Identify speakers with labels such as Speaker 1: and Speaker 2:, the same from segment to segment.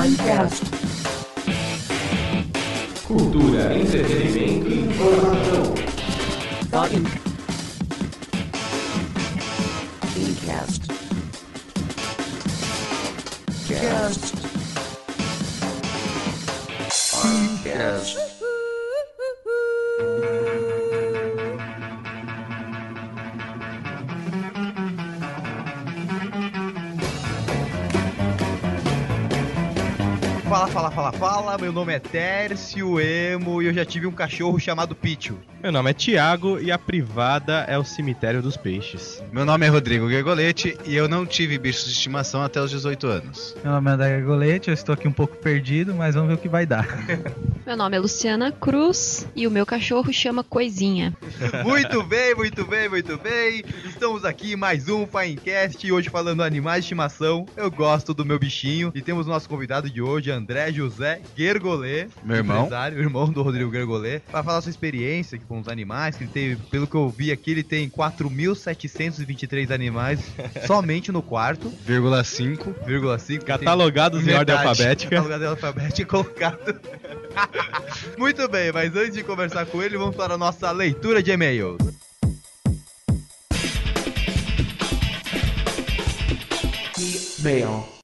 Speaker 1: Finecast.
Speaker 2: Cultura, entretenimento e informação.
Speaker 1: Finecast. Cast. Finecast.
Speaker 3: Fala, fala, fala, fala. Meu nome é Tércio Emo e eu já tive um cachorro chamado Pichu.
Speaker 4: Meu nome é Tiago e a privada é o cemitério dos peixes.
Speaker 5: Meu nome é Rodrigo Gergolete e eu não tive bichos de estimação até os 18 anos.
Speaker 6: Meu nome é André Gargolete, eu estou aqui um pouco perdido, mas vamos ver o que vai dar.
Speaker 7: Meu nome é Luciana Cruz e o meu cachorro chama Coisinha.
Speaker 3: Muito bem, muito bem, muito bem. Estamos aqui em mais um Finecast e hoje falando animais de estimação. Eu gosto do meu bichinho e temos o nosso convidado de hoje, André José Gergolê.
Speaker 5: Meu irmão.
Speaker 3: empresário, irmão do Rodrigo Gergolê, para falar sua experiência com os animais. Que ele teve, pelo que eu vi aqui, ele tem 4.723 animais somente no quarto,
Speaker 5: Vírgula 5.
Speaker 3: vírgula 5.
Speaker 4: Catalogados em ordem alfabética.
Speaker 3: Catalogado em alfabética e colocado. Muito bem, mas antes de conversar com ele, vamos para a nossa leitura de e-mails.
Speaker 1: Mail.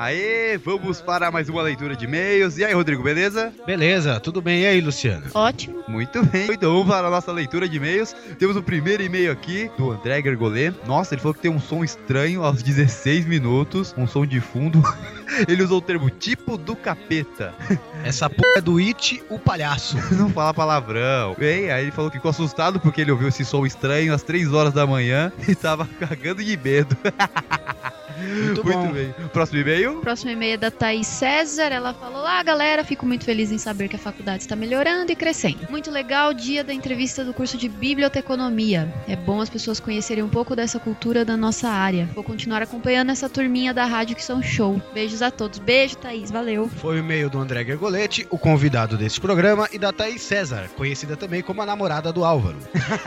Speaker 3: Aê, vamos para mais uma leitura de e-mails. E aí, Rodrigo, beleza?
Speaker 5: Beleza, tudo bem? E aí, Luciano?
Speaker 7: Ótimo.
Speaker 3: Muito bem. Então vamos para a nossa leitura de e-mails. Temos o primeiro e-mail aqui do André Gergolê. Nossa, ele falou que tem um som estranho aos 16 minutos, um som de fundo. Ele usou o termo tipo do capeta.
Speaker 5: Essa porra é do It, o palhaço.
Speaker 3: Não fala palavrão. Bem, aí ele falou que ficou assustado porque ele ouviu esse som estranho às 3 horas da manhã e tava cagando de medo.
Speaker 5: Muito,
Speaker 3: Muito
Speaker 5: bom.
Speaker 3: bem. Próximo e-mail?
Speaker 7: Próximo e-mail é da Thaís César. Ela falou: Ah, galera, fico muito feliz em saber que a faculdade está melhorando e crescendo. Muito legal o dia da entrevista do curso de Biblioteconomia. É bom as pessoas conhecerem um pouco dessa cultura da nossa área. Vou continuar acompanhando essa turminha da rádio que são show. Beijos a todos. Beijo, Thaís. Valeu.
Speaker 5: Foi o e-mail do André Gergolete, o convidado desse programa, e da Thaís César, conhecida também como a namorada do Álvaro.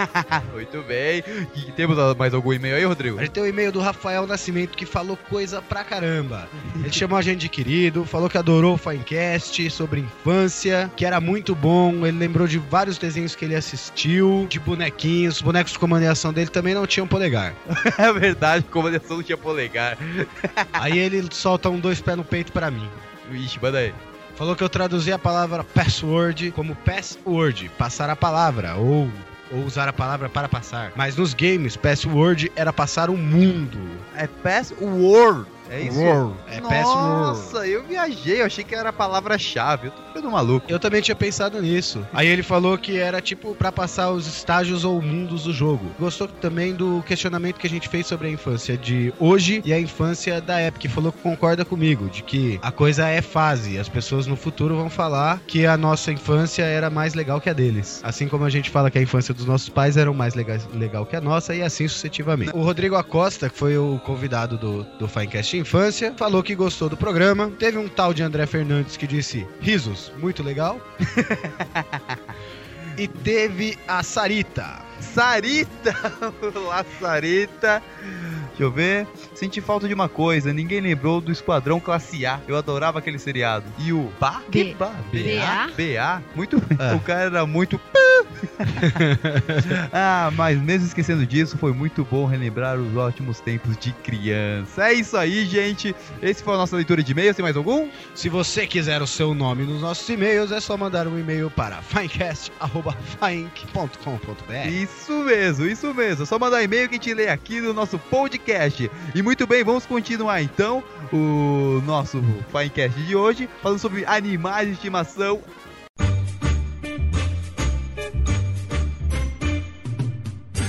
Speaker 3: Muito bem. E temos mais algum e-mail aí, Rodrigo?
Speaker 5: A gente tem o e-mail do Rafael Nascimento que falou coisa pra caramba. Ele chamou a gente de querido, falou que adorou o Finecast sobre infância, que era muito bom. Ele lembrou de vários desenhos que ele assistiu, de bonequinhos. Os bonecos de comando e ação dele também não tinham polegar.
Speaker 3: É verdade, comandação não tinha polegar.
Speaker 5: Aí ele solta um dois pés no peito pra mim.
Speaker 3: Ixi, manda aí.
Speaker 5: Falou que eu traduzi a palavra password como password, passar a palavra, ou, ou usar a palavra para passar. Mas nos games, password era passar o mundo.
Speaker 3: É password. É isso?
Speaker 5: É password.
Speaker 3: Nossa, eu viajei, eu achei que era a palavra-chave. Eu tô ficando maluco.
Speaker 5: Eu também tinha pensado nisso. Aí ele falou que era tipo pra passar os estágios ou mundos do jogo. Gostou também do questionamento que a gente fez sobre a infância de hoje e a infância da época. E falou que concorda comigo, de que a coisa é fase. As pessoas no futuro vão falar que a nossa infância era mais legal que a deles. Assim como a gente fala que a infância dos nossos pais era mais legal, legal que a nossa e assim sucessivamente. O Rodrigo Acosta, que foi o convidado do, do Finecast Infância, falou que gostou do programa. Teve um tal de André Fernandes que disse risos, muito legal. E teve a Sarita.
Speaker 3: Sarita! Olá, Sarita! Deixa eu ver. Senti falta de uma coisa. Ninguém lembrou do Esquadrão Classe A. Eu adorava aquele seriado. E o Bá?
Speaker 7: B.
Speaker 3: Que Bá?
Speaker 7: BA?
Speaker 3: BA? Muito.
Speaker 5: É.
Speaker 3: O cara era muito. ah, mas mesmo esquecendo disso, foi muito bom relembrar os ótimos tempos de criança. É isso aí, gente. Esse foi a nossa leitura de e-mails. Tem mais algum?
Speaker 5: Se você quiser o seu nome nos nossos e-mails, é só mandar um e-mail para finecast.finec.com.br.
Speaker 3: Isso mesmo, isso mesmo. É só mandar e-mail que a gente lê aqui no nosso podcast. E muito bem, vamos continuar então o nosso Finecast de hoje, falando sobre animais de estimação.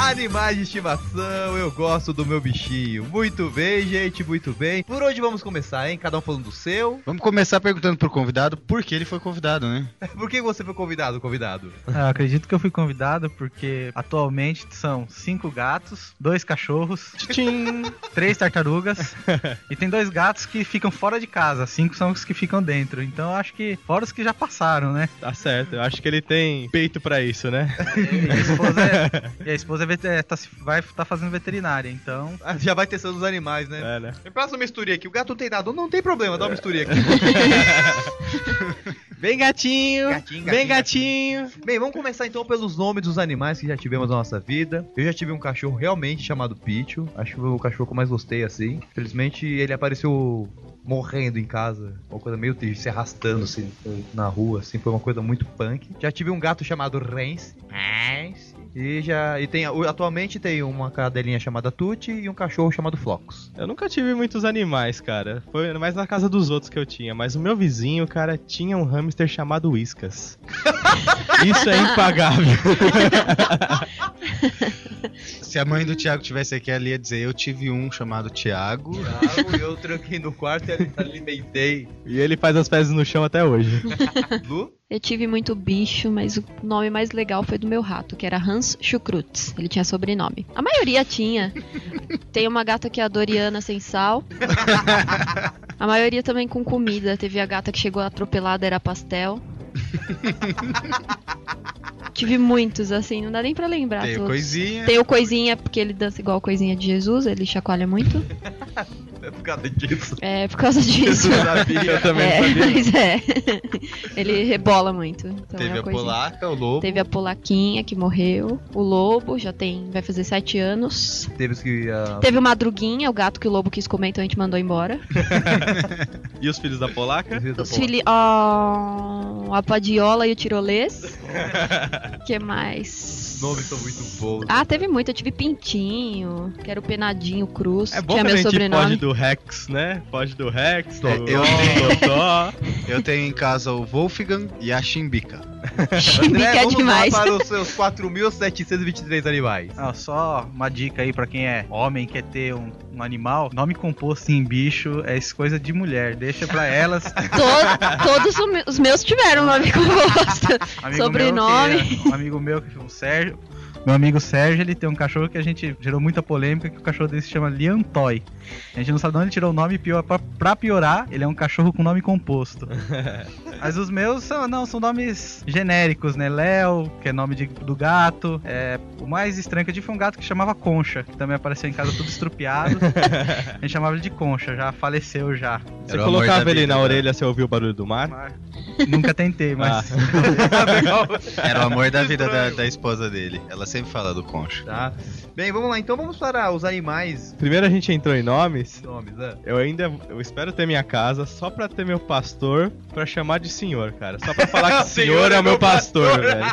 Speaker 3: Animais de estimação, eu gosto do meu bichinho. Muito bem, gente, muito bem. Por onde vamos começar, hein? Cada um falando do seu.
Speaker 5: Vamos começar perguntando pro convidado por que ele foi convidado, né?
Speaker 3: Por que você foi convidado, convidado?
Speaker 6: Ah, Eu acredito que eu fui convidado porque atualmente são cinco gatos, dois cachorros,
Speaker 4: Tchim!
Speaker 6: três tartarugas e tem dois gatos que ficam fora de casa. Cinco são os que ficam dentro. Então eu acho que fora os que já passaram, né?
Speaker 4: Tá certo, eu acho que ele tem peito pra isso, né?
Speaker 6: E a esposa é, e a esposa é é, tá, vai tá fazendo veterinária, então.
Speaker 3: Ah, Já vai testando os animais, né?
Speaker 4: É, né?
Speaker 3: Me passa uma misturinha aqui. O gato não tem nada. Não tem problema, dá uma misturinha aqui.
Speaker 4: Vem gatinho,
Speaker 3: Gatinho,
Speaker 4: vem
Speaker 3: gatinho,
Speaker 4: gatinho.
Speaker 3: Bem, vamos começar então pelos nomes dos animais que já tivemos na nossa vida. Eu já tive um cachorro realmente chamado Picho. Acho que foi o cachorro que eu mais gostei, assim. Felizmente ele apareceu morrendo em casa. Uma coisa meio triste, se arrastando assim na rua, assim. Foi uma coisa muito punk. Já tive um gato chamado Rance. Rance. E já. E tem. Atualmente tem uma cadelinha chamada Tuti e um cachorro chamado Flocos.
Speaker 4: Eu nunca tive muitos animais, cara. Foi mais na casa dos outros que eu tinha. Mas o meu vizinho, cara, tinha um hamster chamado Whiskas. Isso é impagável.
Speaker 5: Se a mãe do Thiago tivesse aqui, ela ia dizer: Eu tive um chamado Thiago.
Speaker 3: Thiago, eu tranquei no quarto e alimentei.
Speaker 4: E ele faz as fezes no chão até hoje.
Speaker 3: Lu?
Speaker 7: Eu tive muito bicho, mas o nome mais legal foi do meu rato, que era Hans Schukrutz. Ele tinha sobrenome. A maioria tinha. Tem uma gata que é a Doriana sem sal. A maioria também com comida. Teve a gata que chegou atropelada, era pastel. Tive muitos, assim, não dá nem pra lembrar
Speaker 5: Tem
Speaker 7: todos.
Speaker 5: coisinha.
Speaker 7: Tem o Coisinha, porque ele dança igual a Coisinha de Jesus, ele chacoalha muito.
Speaker 3: É por causa disso.
Speaker 7: É por causa disso.
Speaker 3: Eu sabia.
Speaker 4: Eu também
Speaker 7: É,
Speaker 4: sabia.
Speaker 7: mas é. Ele rebola muito. Então
Speaker 5: Teve
Speaker 7: é
Speaker 5: a polaca, o lobo.
Speaker 7: Teve a Polaquinha que morreu. O Lobo já tem. Vai fazer sete anos.
Speaker 3: Teve que. ah,
Speaker 7: Teve o Madruguinha, o gato que o Lobo quis comer, então a gente mandou embora.
Speaker 4: E os filhos da polaca?
Speaker 7: Os filhos. Ó. a Padiola e o Tirolês. que mais?
Speaker 3: Nomes são muito bons.
Speaker 7: Ah, teve muito. Eu tive Pintinho, que era o Penadinho Cruz.
Speaker 4: É bom
Speaker 7: que é meu
Speaker 4: gente
Speaker 7: sobrenome.
Speaker 4: foge do Rex, né? Foge do Rex, do
Speaker 5: É, eu
Speaker 4: Totó.
Speaker 5: Eu tenho em casa o Wolfgang e a Chimbica.
Speaker 7: Chimbica é
Speaker 3: vamos
Speaker 7: demais.
Speaker 3: lá para os seus 4.723 animais.
Speaker 6: Ah, só uma dica aí pra quem é homem e quer ter um, um animal. Nome composto em bicho é isso coisa de mulher. Deixa pra elas.
Speaker 7: To- todos me- os meus tiveram nome composto.
Speaker 6: Amigo
Speaker 7: Sobrenome.
Speaker 6: Meu, que é- um amigo meu, que é o Sérgio. Meu amigo Sérgio, ele tem um cachorro que a gente gerou muita polêmica, que o cachorro dele se chama Liantoy. A gente não sabe de onde ele tirou o nome, pior, pra, pra piorar, ele é um cachorro com nome composto. Mas os meus são, não, são nomes genéricos, né? Léo, que é nome de- do gato. É, o mais estranho que eu tive foi um gato que chamava Concha, que também apareceu em casa tudo estrupiado. a gente chamava ele de Concha, já faleceu já.
Speaker 4: Você
Speaker 5: Era
Speaker 4: colocava ele
Speaker 5: vida,
Speaker 4: na
Speaker 5: né?
Speaker 4: orelha, você ouvia o barulho do mar?
Speaker 6: Mas Nunca tentei, mas.
Speaker 5: Era o amor da vida da, da esposa dele. Ela sempre fala do concho.
Speaker 3: Tá? Bem, vamos lá. Então vamos para os animais.
Speaker 4: Primeiro a gente entrou em nomes.
Speaker 3: Nomes, né?
Speaker 4: Eu ainda eu espero ter minha casa só pra ter meu pastor pra chamar de senhor, cara. Só pra falar que senhor é o meu pastor, velho.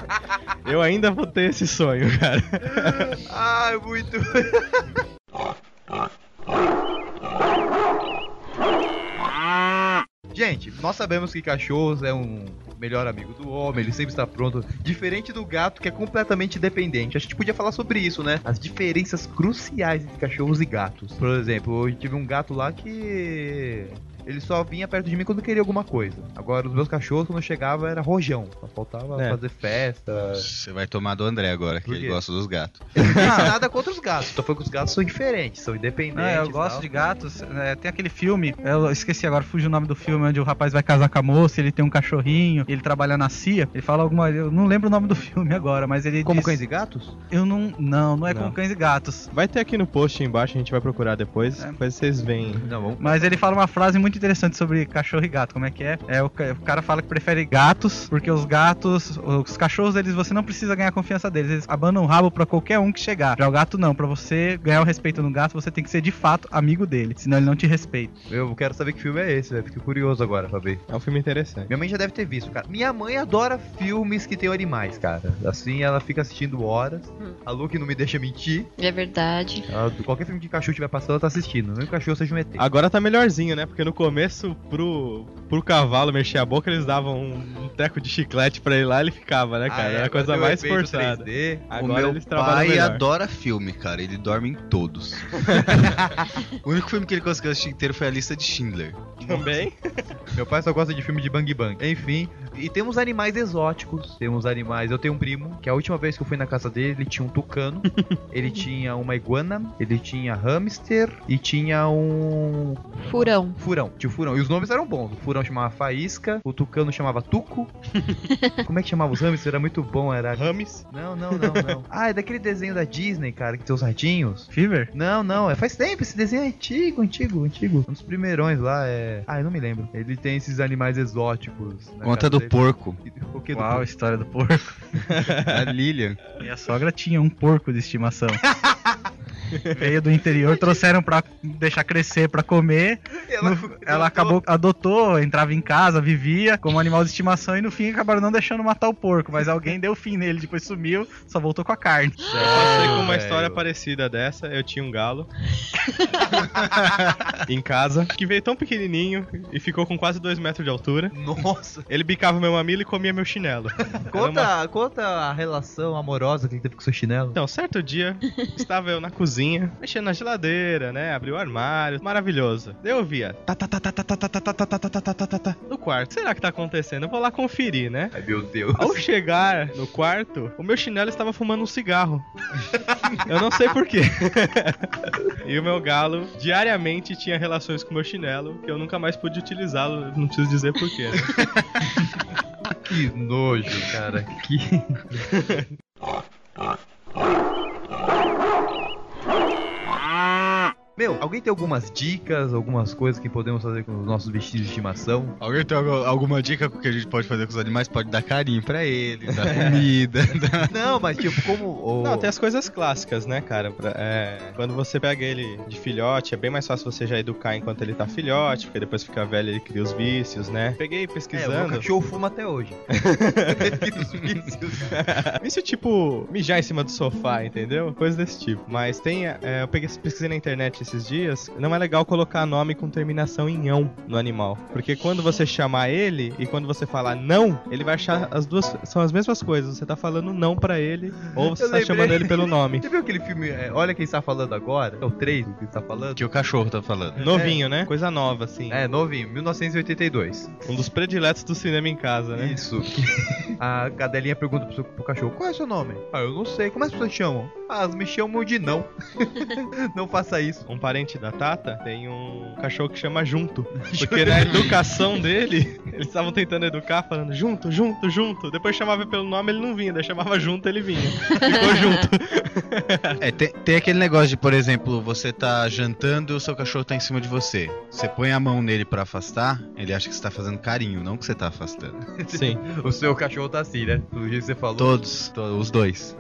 Speaker 4: Eu ainda vou ter esse sonho, cara.
Speaker 3: Ah, muito. Gente, nós sabemos que cachorros é um melhor amigo do homem, ele sempre está pronto. Diferente do gato, que é completamente dependente. A gente podia falar sobre isso, né? As diferenças cruciais entre cachorros e gatos. Por exemplo, eu tive um gato lá que. Ele só vinha perto de mim quando queria alguma coisa. Agora, os meus cachorros, quando eu chegava, era rojão. Só faltava
Speaker 4: É.
Speaker 3: fazer festa.
Speaker 5: Você vai tomar do André agora, que ele gosta dos gatos.
Speaker 3: Não nada contra os gatos. Só foi que os gatos são diferentes, são independentes.
Speaker 6: Não, eu gosto
Speaker 3: tal.
Speaker 6: de gatos. É, tem aquele filme, eu esqueci agora, fugiu o nome do filme, onde o rapaz vai casar com a moça, ele tem um cachorrinho, ele trabalha na CIA. Ele fala alguma. Eu não lembro o nome do filme agora, mas ele.
Speaker 3: Como
Speaker 6: diz-
Speaker 3: cães e gatos?
Speaker 6: Eu não. Não, não é
Speaker 4: Não.
Speaker 6: como cães e gatos.
Speaker 4: Vai ter aqui no post embaixo, a gente vai procurar depois.
Speaker 6: É.
Speaker 4: Depois vocês veem.
Speaker 3: Não, vamos.
Speaker 6: Mas ele fala uma frase muito interessante sobre cachorro e gato. Como é que é? É o, o cara fala que prefere gatos, porque os gatos, os cachorros, eles você não precisa ganhar a confiança deles. Eles abandonam o rabo pra qualquer um que chegar. Já o gato não, Pra você ganhar o respeito no gato, você tem que ser de fato amigo dele, senão ele não te respeita.
Speaker 3: Eu quero saber que filme é esse, velho. Fiquei curioso agora pra ver.
Speaker 4: É um filme interessante.
Speaker 3: Minha mãe já deve ter visto, cara. Minha mãe adora filmes que tem animais, cara. Assim, ela fica assistindo horas.
Speaker 7: Hum.
Speaker 3: A Lu que não me deixa mentir.
Speaker 7: É verdade.
Speaker 3: Ela- qualquer filme de cachorro estiver passando, ela tá assistindo. Que o cachorro seja um ET.
Speaker 4: Agora tá melhorzinho, né? Porque no começo, pro, pro cavalo mexer a boca, eles davam um, um teco de chiclete pra ele lá e ele ficava, né, cara?
Speaker 3: Ah, é,
Speaker 4: Era a coisa mais forçada.
Speaker 3: 3D.
Speaker 4: Agora
Speaker 5: o meu
Speaker 4: eles trabalham
Speaker 5: pai
Speaker 4: melhor.
Speaker 5: adora filme, cara. Ele dorme em todos. o único filme que ele conseguiu assistir inteiro foi a lista de Schindler.
Speaker 4: Também?
Speaker 3: Meu pai só gosta de filme de Bang Bang. Enfim, E temos animais exóticos. Temos animais. Eu tenho um primo que a última vez que eu fui na casa dele, ele tinha um tucano, ele tinha uma iguana, ele tinha hamster e tinha um
Speaker 7: Furão.
Speaker 3: furão. Tinha o furão. E os nomes eram bons. O furão chamava Faísca, o tucano chamava Tuco. Como é que chamava os hamsters? Era muito bom, era.
Speaker 4: Rames.
Speaker 3: Não, não, não, não. Ah, é daquele desenho da Disney, cara, que tem os ratinhos.
Speaker 6: Fever?
Speaker 3: Não, não, é faz tempo, esse desenho é antigo, antigo, antigo. Um dos primeirões lá é. Ah, eu não me lembro. Ele tem esses animais exóticos.
Speaker 5: Conta do
Speaker 3: dele.
Speaker 5: porco.
Speaker 3: O que do
Speaker 6: Uau,
Speaker 3: porco?
Speaker 6: história do porco.
Speaker 5: A Lilian.
Speaker 6: Minha sogra tinha um porco de estimação. Veio do interior, trouxeram pra deixar crescer pra comer. No- ela acabou, adotou, entrava em casa, vivia como animal de estimação e no fim acabaram não deixando matar o porco. Mas alguém deu fim nele, depois sumiu, só voltou com a carne.
Speaker 4: Eu passei com uma história parecida dessa. Eu tinha um galo em casa que veio tão pequenininho e ficou com quase 2 metros de altura.
Speaker 3: Nossa.
Speaker 4: Ele bicava meu mamilo e comia meu chinelo. Era uma-
Speaker 3: Conta, conta a relação amorosa que ele teve com seu chinelo.
Speaker 4: Então, certo dia, estava eu na cozinha, mexendo na geladeira, né? Abri o armário, maravilhoso. Eu ouvia tá, tá, tá, tá, tá, tá, tá, tá, tá, tá, tá, tá, tá, tá, tá, tá, no quarto. Será que tá acontecendo? Eu vou lá conferir, né?
Speaker 3: Ai, meu Deus.
Speaker 4: Ao chegar no quarto, o meu chinelo estava fumando um cigarro. Eu não sei porquê. E o meu galo diariamente tinha relações com o meu chinelo, que eu nunca mais pude utilizá-lo, não preciso dizer porquê. Né?
Speaker 3: Que nojo, cara. Que. Meu, alguém tem algumas dicas, algumas coisas que podemos fazer com os nossos bichinhos de estimação?
Speaker 5: Alguém tem algu- alguma dica que a gente pode fazer com os animais? Pode dar carinho pra eles, dar comida. dar-
Speaker 3: Não, mas tipo, como. o-
Speaker 4: Não, tem as coisas clássicas, né, cara? Pra- é, quando você pega ele de filhote, é bem mais fácil você já educar enquanto ele tá filhote, porque depois fica velho ele cria os vícios, né? Peguei
Speaker 3: É, o
Speaker 4: pesquisando.
Speaker 3: cachorro fuma até hoje. Os vícios.
Speaker 4: Isso tipo mijar em cima do sofá, entendeu? Coisa desse tipo. Mas tem. é, eu peguei, pesquisei na internet esses dias. Não é legal colocar nome com terminação em ão no animal. Porque quando você chamar ele e quando você falar não, ele vai achar as duas. São as mesmas coisas. Você tá falando não pra ele, ou você
Speaker 3: Eu
Speaker 4: tá
Speaker 3: lembrei.
Speaker 4: chamando ele pelo nome.
Speaker 3: Você viu aquele filme? é, Olha quem está falando agora? É o 3 que está falando?
Speaker 5: que o cachorro tá falando.
Speaker 4: Novinho, né? Coisa nova, assim.
Speaker 3: É, novinho, 1982.
Speaker 4: Um dos prediletos do cinema em casa, né?
Speaker 3: Isso. A cadelinha pergunta pro, seu- pro cachorro: Qual é o seu nome? Ah, eu não sei. Como as pessoas chamam? Ah, elas me chamam de não. não faça isso.
Speaker 4: Um parente da Tata tem um cachorro que chama Junto. Porque na educação dele, eles estavam tentando educar, falando junto, junto, junto. Depois chamava pelo nome, ele não vinha. Daí chamava junto, ele vinha. Ficou junto.
Speaker 5: É, tem, tem aquele negócio de, por exemplo, você tá jantando e o seu cachorro tá em cima de você. Você põe a mão nele pra afastar, ele acha que você tá fazendo carinho, não que você tá afastando.
Speaker 4: Sim.
Speaker 3: O seu cachorro tá assim, né? Do jeito que você falou.
Speaker 5: Todos, to- os dois.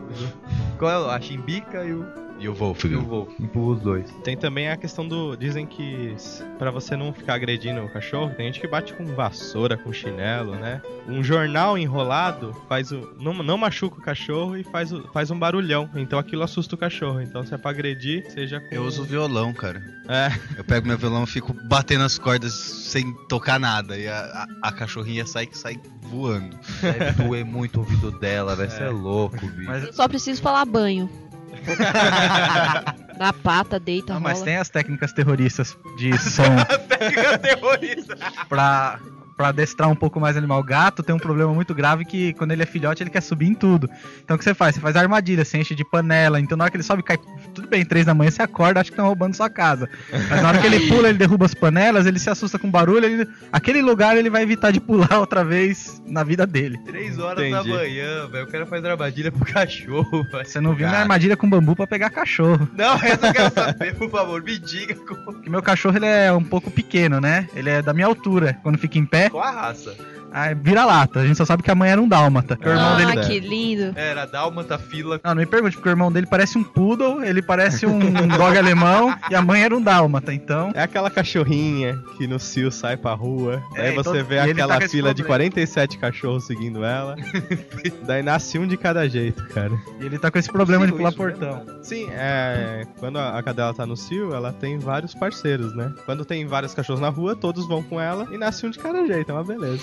Speaker 3: Qual é o- a chimbica e o,
Speaker 5: E o
Speaker 3: e
Speaker 5: Wolfgang.
Speaker 3: o Wolf? Empurra os dois.
Speaker 4: Tem também a questão do. Dizem que pra você não ficar agredindo o cachorro, tem gente que bate com vassoura, com chinelo, né? Um jornal enrolado faz o. Não, não machuca o cachorro e faz, o, faz um barulhão. Então aquilo assusta o cachorro. Então se é pra agredir, seja com.
Speaker 5: Eu uso violão, cara.
Speaker 4: É.
Speaker 5: Eu pego meu violão e fico batendo as cordas sem tocar nada. E a, a, a cachorrinha sai, sai voando.
Speaker 3: Deve doer muito o ouvido dela, velho. Você é louco, bicho.
Speaker 6: Mas,
Speaker 7: Eu só preciso falar banho. Na pata, deita,
Speaker 6: não,
Speaker 7: rola.
Speaker 6: mas tem as técnicas terroristas de som
Speaker 3: terrorista.
Speaker 6: pra, pra adestrar um pouco mais o animal. O gato tem um problema muito grave que quando ele é filhote ele quer subir em tudo. Então o que você faz? Você faz armadilha, você enche de panela. Então na hora que ele sobe, cai. Tudo bem, três da manhã você acorda, acha que estão roubando sua casa. Mas na hora que ele pula, ele derruba as panelas, ele se assusta com barulho. Ele, aquele lugar ele vai evitar de pular outra vez na vida dele.
Speaker 3: Três horas da
Speaker 4: Entendi.
Speaker 3: manhã, velho. O cara faz armadilha pro cachorro, velho.
Speaker 6: Você não viu minha
Speaker 5: Cara.
Speaker 6: armadilha com bambu pra pegar cachorro.
Speaker 3: Não, essa eu quero saber, por favor. Me diga como...
Speaker 6: Porque meu cachorro ele é um pouco pequeno, né? Ele é da minha altura. Quando fica em pé,
Speaker 3: qual a raça.
Speaker 6: Aí vira lata. A gente só sabe que a mãe era um dálmata. Que o irmão
Speaker 7: Ah,
Speaker 6: dele
Speaker 7: que lindo.
Speaker 3: Era dálmata, fila.
Speaker 6: Não, não me pergunte, porque o irmão dele parece um poodle, ele parece um dog alemão e a mãe era um dálmata, então.
Speaker 4: É aquela cachorrinha que no cio sai pra rua.
Speaker 6: É,
Speaker 4: Aí você
Speaker 6: então-
Speaker 4: vê
Speaker 6: e ele
Speaker 4: aquela
Speaker 6: tá
Speaker 4: fila de
Speaker 6: problema.
Speaker 4: 47 cachorros seguindo ela. Daí nasce um de cada jeito, cara.
Speaker 6: E ele tá com esse problema de pular
Speaker 3: isso
Speaker 6: portão.
Speaker 4: Sim, é. Quando a a cadela tá no cio, ela tem vários parceiros, né? Quando tem vários cachorros na rua, todos vão com ela e nasce um de cada jeito, é uma beleza.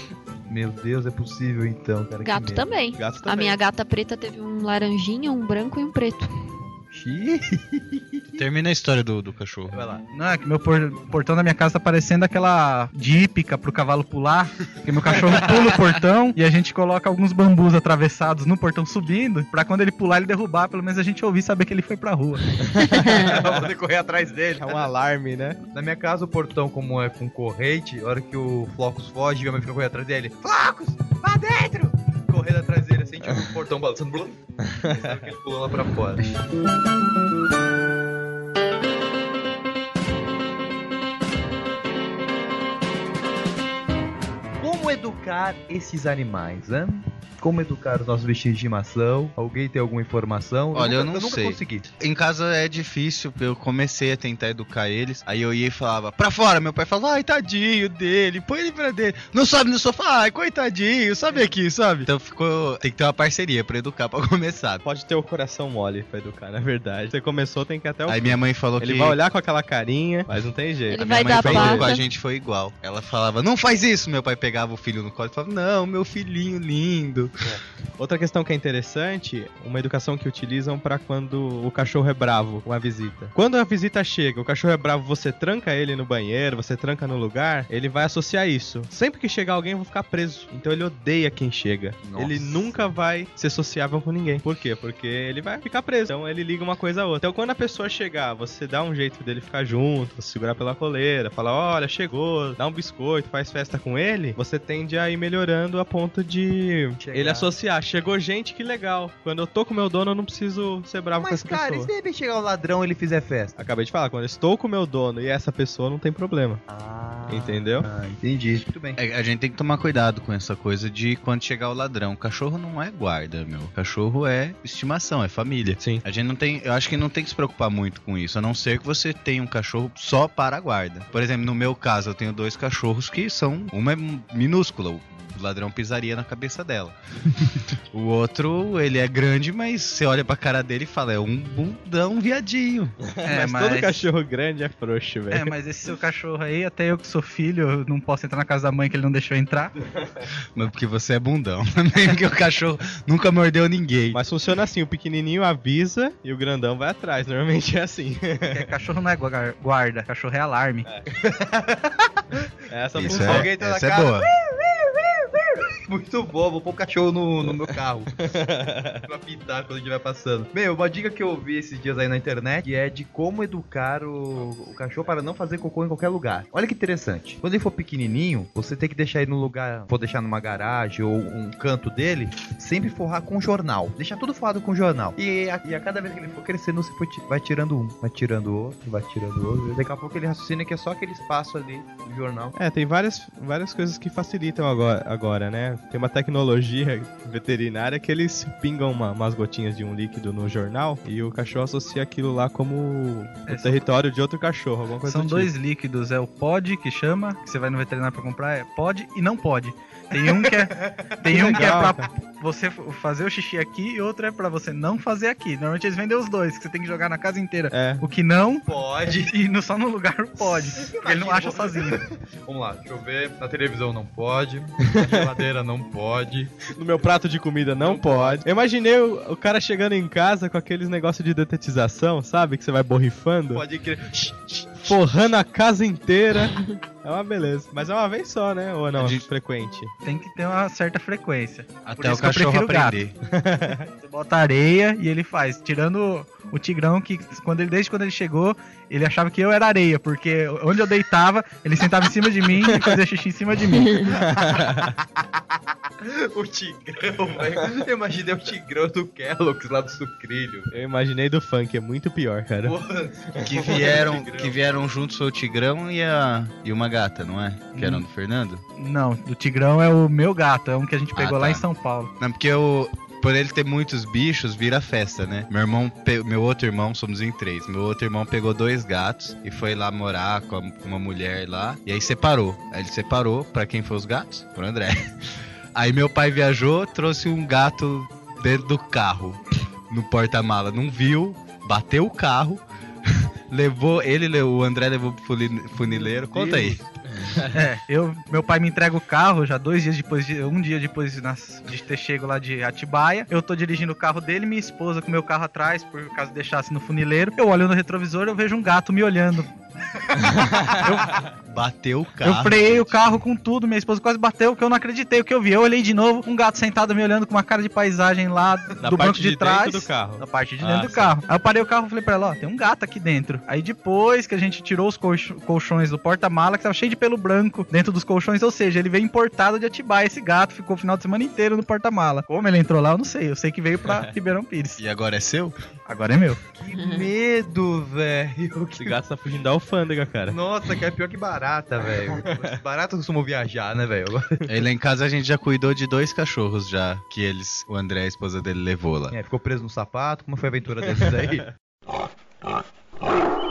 Speaker 3: Meu Deus, é possível então, cara.
Speaker 7: Gato também.
Speaker 4: Gato
Speaker 7: A
Speaker 4: também.
Speaker 7: minha gata preta teve um laranjinha, um branco e um preto.
Speaker 8: Termina a história do, do cachorro.
Speaker 3: Vai lá.
Speaker 6: Não, é que meu por- portão da minha casa tá parecendo aquela dípica pro cavalo pular. Porque meu cachorro pula o portão e a gente coloca alguns bambus atravessados no portão subindo. Pra quando ele pular, ele derrubar, pelo menos a gente ouvir e saber que ele foi pra rua.
Speaker 3: pra poder correr atrás dele.
Speaker 4: É um alarme, né?
Speaker 3: Na minha casa, o portão, como é com corrente, a hora que o Flocos foge, minha mãe fica correndo atrás dele. Flocos, lá dentro! Correndo atrás dele, assim, tipo, o portão balançando. blum. Que ele pulou lá pra fora. Como educar esses animais, né? Como educar os nossos bichinhos de estimação? Alguém tem alguma informação?
Speaker 8: Olha, eu
Speaker 3: nunca,
Speaker 8: não
Speaker 3: nunca
Speaker 8: sei.
Speaker 3: consegui.
Speaker 8: Em casa é difícil, eu comecei a tentar educar eles. Aí eu ia e falava, pra fora. Meu pai falava, ai, tadinho dele, põe ele pra dentro. Não sobe no sofá, ai, coitadinho, sobe aqui, sobe. Então ficou. Tem que ter uma parceria pra educar pra começar.
Speaker 4: Pode ter o coração mole pra educar, na verdade. Você começou, tem que ir até o
Speaker 8: Aí minha mãe falou
Speaker 4: Ele
Speaker 8: que.
Speaker 4: vai olhar com aquela carinha, mas não tem jeito.
Speaker 7: Ele
Speaker 8: A minha
Speaker 7: vai
Speaker 8: mãe
Speaker 7: dar
Speaker 8: falou
Speaker 7: pata.
Speaker 8: com a gente foi igual. Ela falava, não faz isso. Meu pai pegava o filho no colo e falava, não, meu filhinho lindo.
Speaker 4: Outra questão que é interessante, uma educação que utilizam pra quando o cachorro é bravo com a visita. Quando a visita chega, o cachorro é bravo, você tranca ele no banheiro, você tranca no lugar, ele vai associar isso. Sempre que chegar alguém, eu vou ficar preso. Então ele odeia quem chega.
Speaker 3: Nossa.
Speaker 4: Ele nunca vai ser sociável com ninguém. Por quê? Porque ele vai ficar preso. Então ele liga uma coisa a outra. Então quando a pessoa chegar, você dá um jeito dele ficar junto, você segurar pela coleira, fala: olha, chegou, dá um biscoito, faz festa com ele, você tende a ir melhorando a ponto de
Speaker 3: Chegar.
Speaker 4: Ele associar. Chegou gente, que legal. Quando eu tô com meu dono, eu não preciso ser bravo com
Speaker 3: Mas,
Speaker 4: essa
Speaker 3: cara, e
Speaker 4: pessoa.
Speaker 3: se de repente chegar um ladrão e ele fizer festa?
Speaker 4: Acabei de falar, quando eu estou com meu dono e essa pessoa, não tem problema.
Speaker 3: Ah,
Speaker 4: Entendeu?
Speaker 3: Ah, entendi. Muito bem.
Speaker 8: É, A gente tem que tomar cuidado com essa coisa de quando chegar o ladrão. O cachorro não é guarda, meu. O cachorro é estimação, é família.
Speaker 4: Sim.
Speaker 8: A gente não tem, eu acho que não tem que se preocupar muito com isso, a não ser que você tenha um cachorro só para a guarda. Por exemplo, no meu caso, eu tenho dois cachorros que são, uma é minúscula, o ladrão pisaria na cabeça dela. o outro, ele é grande, mas você olha pra cara dele e fala, é um bundão viadinho.
Speaker 6: É,
Speaker 4: mas, todo cachorro grande é frouxo, velho.
Speaker 6: É, mas esse seu cachorro aí, até eu que sou filho, não posso entrar na casa da mãe que ele não deixou entrar.
Speaker 8: Mas porque você é bundão. Também porque o cachorro nunca mordeu ninguém.
Speaker 4: Mas funciona assim, o pequenininho avisa e o grandão vai atrás. Normalmente é assim.
Speaker 6: Porque cachorro não é gua- guarda, cachorro é alarme.
Speaker 4: Essa
Speaker 8: Isso
Speaker 4: função.
Speaker 3: Alguém
Speaker 8: é,
Speaker 3: tá na
Speaker 8: essa é
Speaker 3: casa.
Speaker 8: boa.
Speaker 3: Muito bom, vou pôr o cachorro no, no meu carro. pra pintar quando estiver passando. Meu, uma dica que eu vi esses dias aí na internet que é de como educar o, o cachorro para não fazer cocô em qualquer lugar. Olha que interessante. Quando ele for pequenininho, você tem que deixar ele no lugar, vou deixar numa garagem ou um canto dele, sempre forrar com jornal. Deixar tudo forrado com jornal. E a, e a cada vez que ele for crescendo, você vai tirando um, vai tirando outro, vai tirando outro. Daqui a pouco ele raciocina que é só aquele espaço ali do jornal.
Speaker 4: É, tem várias, várias coisas que facilitam agora, agora, né? Tem uma tecnologia veterinária que eles pingam uma- umas gotinhas de um líquido no jornal e o cachorro associa aquilo lá como o
Speaker 6: É, são-
Speaker 4: território de outro cachorro, alguma coisa
Speaker 6: São
Speaker 4: do
Speaker 6: dois líquidos, é o pod que chama, que você vai no veterinário pra comprar, é pod e não pode. Tem um que é, tem um que é
Speaker 4: legal,
Speaker 6: pra você f- fazer o xixi aqui e outro é pra você não fazer aqui. Normalmente eles vendem os dois, que você tem que jogar na casa inteira.
Speaker 4: É.
Speaker 6: O que não
Speaker 3: Pode.
Speaker 6: e no, só no lugar pode. Porque ele não acha sozinho.
Speaker 3: Vamos lá, deixa eu ver. Na televisão não pode. Na geladeira não pode.
Speaker 4: No meu prato de comida não, pode. Eu imaginei o, o cara chegando em casa com aqueles negócios de detetização, sabe? Que você vai borrifando.
Speaker 3: Pode crer.
Speaker 4: Forrando a casa inteira. É uma beleza. Mas é uma vez só, né? Ou não?
Speaker 8: A gente-
Speaker 4: frequente.
Speaker 6: Tem que ter uma certa frequência.
Speaker 8: Até o cachorro aprender.
Speaker 6: Você bota areia e ele faz. Tirando o Tigrão, que quando ele, desde quando ele chegou, ele achava que eu era areia, porque onde eu deitava, ele sentava em cima de mim e fazia xixi em cima de mim.
Speaker 3: o tigrão, velho. Eu imaginei o tigrão do Kellogg's lá do sucrilho.
Speaker 4: Eu imaginei do funk, é muito pior, cara.
Speaker 3: Porra.
Speaker 8: Que vieram, que vieram juntos o Tigrão e, a, e uma gata, não é? Que eram do Fernando?
Speaker 6: Não, o Tigrão é o meu gato, é um que a gente pegou
Speaker 8: Ah,
Speaker 6: lá
Speaker 8: tá.
Speaker 6: em São Paulo.
Speaker 8: Não, porque eu, por ele ter muitos bichos, vira festa, né? Meu irmão, meu outro irmão, somos em três. Meu outro irmão pegou dois gatos e foi lá morar com a- com uma mulher lá. E aí separou. Aí ele separou, pra quem foi os gatos? Pro André. Aí meu pai viajou, trouxe um gato dentro do carro, no porta-mala. Não viu, bateu o carro, levou, ele, le- o André levou pro funi- funileiro. Conta aí.
Speaker 6: É, eu, meu pai me entrega o carro já dois dias depois, de, um dia depois de, nas- de ter chego lá de Atibaia. Eu tô dirigindo o carro dele, minha esposa com meu carro atrás, por caso deixasse no funileiro. Eu olho no retrovisor, eu vejo um gato me olhando.
Speaker 5: Bateu o carro.
Speaker 6: Eu freiei o carro com tudo, minha esposa quase bateu, que eu não acreditei o que eu vi. Eu olhei de novo, um gato sentado me olhando com uma cara de paisagem lá
Speaker 4: Na
Speaker 6: do
Speaker 4: parte
Speaker 6: banco de,
Speaker 4: de
Speaker 6: trás.
Speaker 4: dentro do carro.
Speaker 6: Na parte de
Speaker 4: Ah,
Speaker 6: dentro do
Speaker 4: sim.
Speaker 6: carro. Aí eu parei o carro e falei pra ela, ó, tem um gato aqui dentro. Aí depois que a gente tirou os colch- colchões do porta-mala, que tava cheio de pelo branco dentro dos colchões, ou seja, ele veio importado de Atibaia. Esse gato ficou o final de semana inteiro no porta-mala. Como ele entrou lá, eu não sei. Eu sei que veio pra Ribeirão Pires.
Speaker 5: E agora é seu?
Speaker 6: Agora é meu.
Speaker 3: Que medo, velho.
Speaker 4: Esse gato tá fugindo da alfândega, cara.
Speaker 3: Nossa, que é pior que barata, velho. Barata costumam viajar, né, velho?
Speaker 5: Aí lá em casa a gente já cuidou de dois cachorros já, que eles, o André, a esposa dele, levou lá.
Speaker 3: É, ficou preso no sapato. Como foi a aventura desses aí?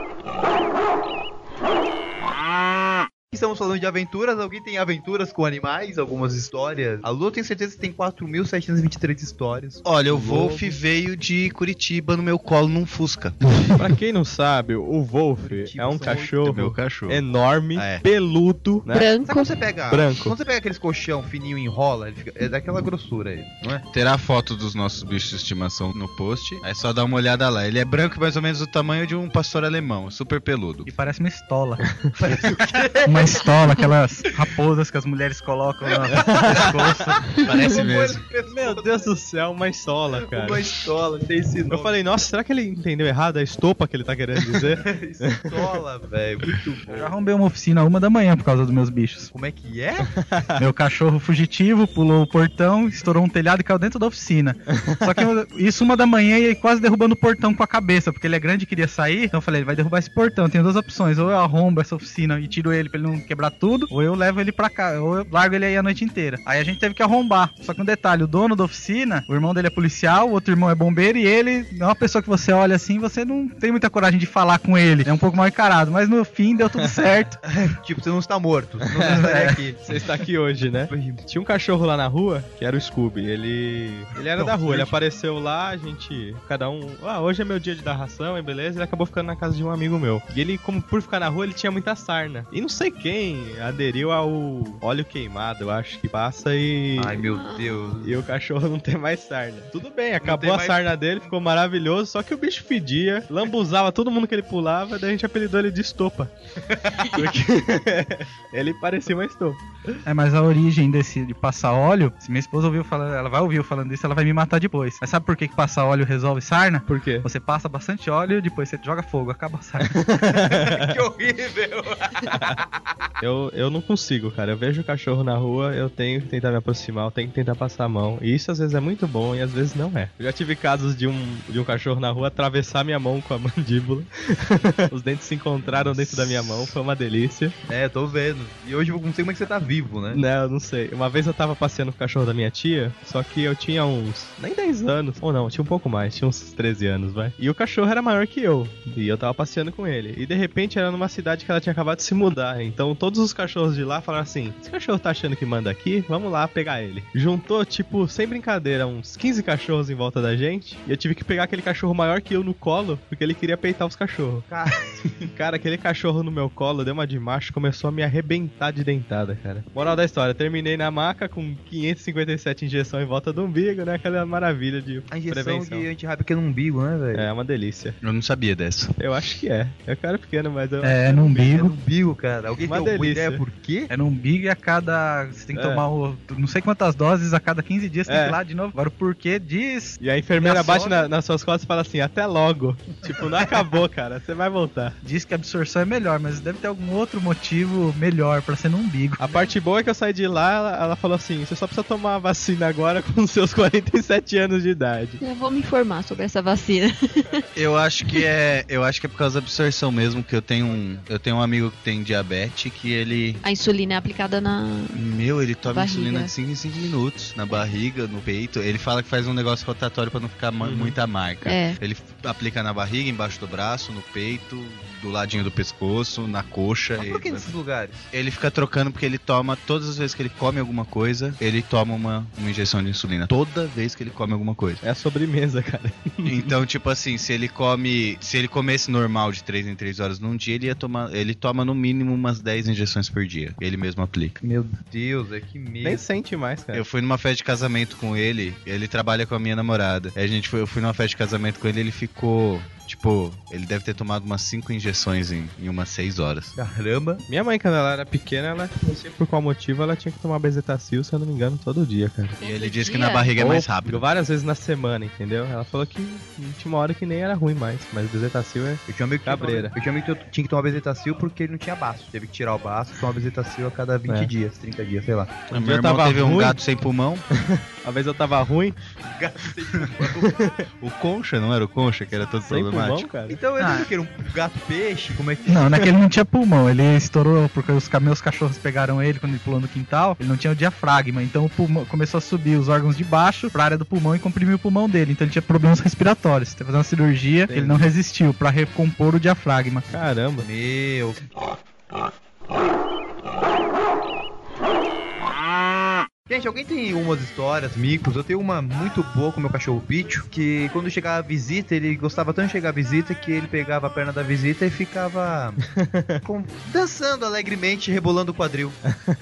Speaker 3: Estamos falando de aventuras. Alguém tem aventuras com animais? Algumas histórias? A Lu, eu tenho certeza que tem 4.723 histórias.
Speaker 5: Olha, o Wolf veio de Curitiba no meu colo num Fusca.
Speaker 4: pra quem não sabe, o Wolf
Speaker 3: Curitiba
Speaker 4: é um cachorro
Speaker 5: meu cachorro.
Speaker 4: enorme,
Speaker 5: É.
Speaker 4: peludo, né?
Speaker 3: Sabe
Speaker 7: Branco.
Speaker 3: quando você pega.
Speaker 4: Branco.
Speaker 3: Quando você pega aqueles colchão fininho e enrola, ele fica, é daquela grossura aí, não é?
Speaker 5: Terá foto dos nossos bichos de estimação no post. Aí só dá uma olhada lá. Ele é branco, mais ou menos do tamanho de um pastor alemão, super peludo.
Speaker 6: E parece uma estola. uma estola, aquelas raposas que as mulheres colocam no pescoço.
Speaker 5: Parece mesmo.
Speaker 4: Meu Deus do céu, uma estola, cara.
Speaker 3: Uma estola, tem esse
Speaker 4: Eu
Speaker 3: nome.
Speaker 4: falei, nossa, será que ele entendeu errado a estopa que ele tá querendo dizer?
Speaker 3: Estola, velho. Muito
Speaker 6: Eu já
Speaker 3: bom.
Speaker 6: arrombei uma oficina uma da manhã por causa dos meus bichos.
Speaker 3: Como é que é?
Speaker 6: Meu cachorro fugitivo pulou o portão, estourou um telhado e caiu dentro da oficina. Só que eu- isso uma da manhã e ele quase derrubando o portão com a cabeça, porque ele é grande e queria sair. Então eu falei, ele vai derrubar esse portão. Tem duas opções: ou eu arrombo essa oficina e tiro ele pra ele não quebrar tudo, ou eu levo ele pra cá, ou eu largo ele aí a noite inteira. Aí a gente teve que arrombar. Só que um detalhe: o dono da oficina, o irmão dele é policial, o outro irmão é bombeiro e ele é uma pessoa que você olha assim, você não tem muita coragem de falar com ele. É um pouco mal encarado, mas no fim deu tudo certo.
Speaker 3: tipo, você não está morto. Você não estaria aqui.
Speaker 4: Você está aqui hoje, né? Tinha um cachorro lá na rua, que era o Scooby. Ele. Ele era
Speaker 3: Não,
Speaker 4: da rua, ele apareceu lá, a gente. Cada um. Ah, hoje é meu dia de dar ração, e beleza. Ele acabou ficando na casa de um amigo meu. E ele, como por ficar na rua, ele tinha muita sarna. E não sei quem aderiu ao óleo queimado, eu acho que passa e.
Speaker 3: Ai, meu Deus.
Speaker 4: E o cachorro não tem mais sarna. Tudo bem, acabou a
Speaker 3: mais-
Speaker 4: sarna dele, ficou maravilhoso, só que o bicho fedia, lambuzava todo mundo que ele pulava, daí a gente apelidou ele de estopa. Porque ele parecia uma estopa.
Speaker 6: É, mas a origem desse de passar óleo, se minha esposa ouviu falando, ela vai ouvir eu falando isso, ela vai me matar depois. Mas sabe por que, que passar óleo resolve sarna?
Speaker 4: Por quê?
Speaker 6: Você passa bastante óleo, depois você joga fogo, acaba a sarna.
Speaker 3: que horrível.
Speaker 4: Eu, eu não consigo, cara. Eu vejo o cachorro na rua, eu tenho que tentar me aproximar, eu tenho que tentar passar a mão. E isso às vezes é muito bom e às vezes não é. Eu já tive casos de um, de um cachorro na rua atravessar minha mão com a mandíbula. Os dentes se encontraram dentro da minha mão, foi uma delícia.
Speaker 3: É, tô vendo. E hoje eu não sei como é que você tá vivo, né?
Speaker 4: Não, eu não sei. Uma vez eu tava passeando com o cachorro da minha tia, só que eu tinha uns. nem 10 anos. Ou não, eu tinha um pouco mais, tinha uns 13 anos, vai. E o cachorro era maior que eu. E eu tava passeando com ele. E de repente era numa cidade que ela tinha acabado de se mudar. Então todos os cachorros de lá falaram assim: esse cachorro tá achando que manda aqui, vamos lá pegar ele. Juntou, tipo, sem brincadeira, uns 15 cachorros em volta da gente. E eu tive que pegar aquele cachorro maior que eu no colo, porque ele queria peitar os cachorros.
Speaker 3: Cara.
Speaker 4: Cara, aquele cachorro no meu colo deu uma de macho, começou a me arrebentar de dentada, cara. Moral da história, terminei na maca com 557 injeções em volta do umbigo, né? Aquela maravilha de
Speaker 3: A injeção
Speaker 4: prevenção.
Speaker 3: de antirrábica no umbigo, né, velho?
Speaker 4: É uma delícia.
Speaker 5: Eu não sabia dessa.
Speaker 4: Eu acho que é. Eu quero pequeno, mas eu.
Speaker 6: É, no
Speaker 3: É no
Speaker 6: umbigo.
Speaker 3: umbigo, cara. Alguém
Speaker 4: Uma
Speaker 3: tem alguma
Speaker 4: delícia.
Speaker 3: ideia por quê?
Speaker 6: É no umbigo e a cada. Você tem que
Speaker 4: É.
Speaker 6: tomar o, não sei quantas doses a cada 15 dias, você tem
Speaker 4: É.
Speaker 6: que ir lá de novo. Agora o porquê diz.
Speaker 4: E a enfermeira bate
Speaker 6: sogra-
Speaker 4: na- nas suas costas e fala assim: até logo. tipo, não acabou, cara. Você vai voltar.
Speaker 6: Diz que a absorção é melhor, mas deve ter algum outro motivo melhor pra ser no umbigo.
Speaker 4: A parte boa é que eu saí de lá, ela, ela falou assim: você só precisa tomar a vacina agora com seus 47 anos de idade.
Speaker 7: Eu vou me informar sobre essa vacina.
Speaker 5: Eu acho que é, eu acho que é por causa da absorção mesmo, que eu tenho um, eu tenho um amigo que tem diabetes que ele,
Speaker 7: A insulina é aplicada na.
Speaker 5: meu, ele toma
Speaker 7: Barriga.
Speaker 5: insulina de 5 em 5 minutos na barriga, no peito. Ele fala que faz um negócio rotatório pra não ficar
Speaker 4: Uhum.
Speaker 5: muita marca.
Speaker 7: É.
Speaker 5: Ele aplica na barriga, embaixo do braço, no peito, do ladinho do pescoço, na coxa.
Speaker 3: Mas por que
Speaker 5: Ele,
Speaker 3: nesses lugares?
Speaker 5: ele fica trocando porque ele toma
Speaker 8: toma, todas as vezes que ele come alguma coisa, ele toma uma, uma injeção de insulina. Toda vez que ele come alguma coisa.
Speaker 4: É a sobremesa, cara.
Speaker 8: Então, tipo assim, se ele come. Se ele comesse normal de 3 em 3 horas num dia, ele ia tomar. Ele toma no mínimo umas 10 injeções por dia. Ele mesmo aplica.
Speaker 3: Meu Deus, é que medo.
Speaker 4: Nem sente mais, cara.
Speaker 8: Eu fui numa festa de casamento com ele, ele trabalha com a minha namorada. A gente foi, eu fui numa festa de casamento com ele, ele ficou. Tipo, ele deve ter tomado umas 5 injeções em, em umas 6 horas.
Speaker 3: Caramba.
Speaker 4: Minha mãe, quando ela era pequena, ela não sei por qual motivo, ela tinha que tomar bezetacil, se eu não me engano, todo dia, cara.
Speaker 8: E ele disse que na barriga é mais
Speaker 4: Ou
Speaker 8: rápido.
Speaker 4: Várias vezes na semana, entendeu? Ela falou que tinha uma hora que nem era ruim mais, mas bezetacil é...
Speaker 3: Eu tinha um amigo que
Speaker 4: Cabreira.
Speaker 3: Eu tinha um amigo que eu tinha que tomar bezetacil porque ele não tinha baço. Teve que tirar o baço e tomar bezetacil a cada 20
Speaker 4: É.
Speaker 3: dias, 30 dias, sei lá.
Speaker 8: Meu
Speaker 4: dia eu
Speaker 8: irmão
Speaker 4: tava
Speaker 8: teve um
Speaker 4: ruim.
Speaker 8: gato sem pulmão.
Speaker 4: Uma vez eu tava ruim,
Speaker 8: O Concha, não era o Concha que era todo
Speaker 4: sem pulmão, cara.
Speaker 3: Então ele
Speaker 6: Ah.
Speaker 3: que era um gato peixe, como é que
Speaker 6: Não, não é que ele não tinha pulmão, ele estourou porque os meus cachorros pegaram ele quando ele pulou no quintal, ele não tinha o diafragma, então o pulmão começou a subir os órgãos de baixo pra área do pulmão e comprimiu o pulmão dele, então ele tinha problemas respiratórios. Teve que fazer uma cirurgia, ele não resistiu pra recompor o diafragma.
Speaker 4: Caramba.
Speaker 3: Meu. Gente, alguém tem umas histórias, micos? Eu tenho uma muito boa com o meu cachorro Picho, que quando chegava a visita, ele gostava tanto de chegar a visita que ele pegava a perna da visita e ficava com- dançando alegremente, rebolando o quadril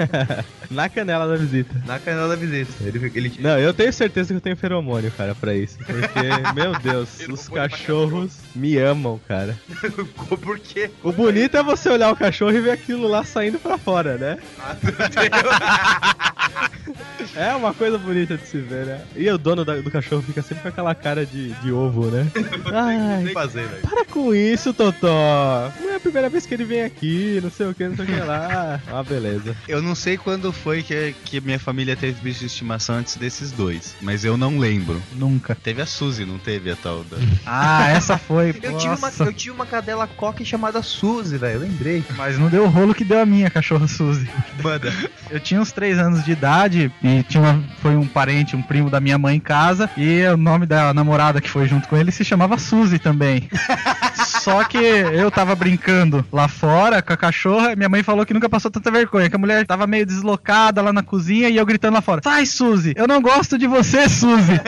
Speaker 4: Na canela da visita.
Speaker 3: na canela da visita. Ele, ele
Speaker 4: Não, eu tenho certeza que eu tenho feromônio, cara, pra isso. Porque, meu Deus, os cachorros me amam, cara.
Speaker 3: Por quê?
Speaker 4: O bonito é você olhar o cachorro e ver aquilo lá saindo pra fora, né? É uma coisa bonita de se ver, né? E o dono da- do cachorro fica sempre com aquela cara de, de ovo, né? Ai,
Speaker 3: Nem fazer, velho.
Speaker 4: para com isso, Totó. Não é a primeira vez que ele vem aqui, não sei o que, não sei o que lá. Ah, beleza.
Speaker 8: Eu não sei quando foi que, que minha família teve bicho de estimação antes desses dois, mas eu não lembro.
Speaker 6: Nunca.
Speaker 8: Teve a Suzy, não teve a tal da.
Speaker 6: Ah, essa foi.
Speaker 3: Eu tive, uma,
Speaker 6: Nossa.
Speaker 3: eu tive uma cadela coque chamada Suzy, velho. Eu lembrei.
Speaker 6: Mas não deu o rolo que deu a minha cachorra Suzy.
Speaker 3: Manda.
Speaker 6: Eu tinha uns 3 anos de idade e tinha uma- foi um parente, um primo da minha mãe em casa e o nome da namorada que foi junto com ele se chamava Suzy também. Só que eu tava brincando lá fora com a cachorra minha mãe falou que nunca passou tanta vergonha, que a mulher tava meio deslocada lá na cozinha e eu gritando lá fora: Sai, Suzy! Eu não gosto de você, Suzy!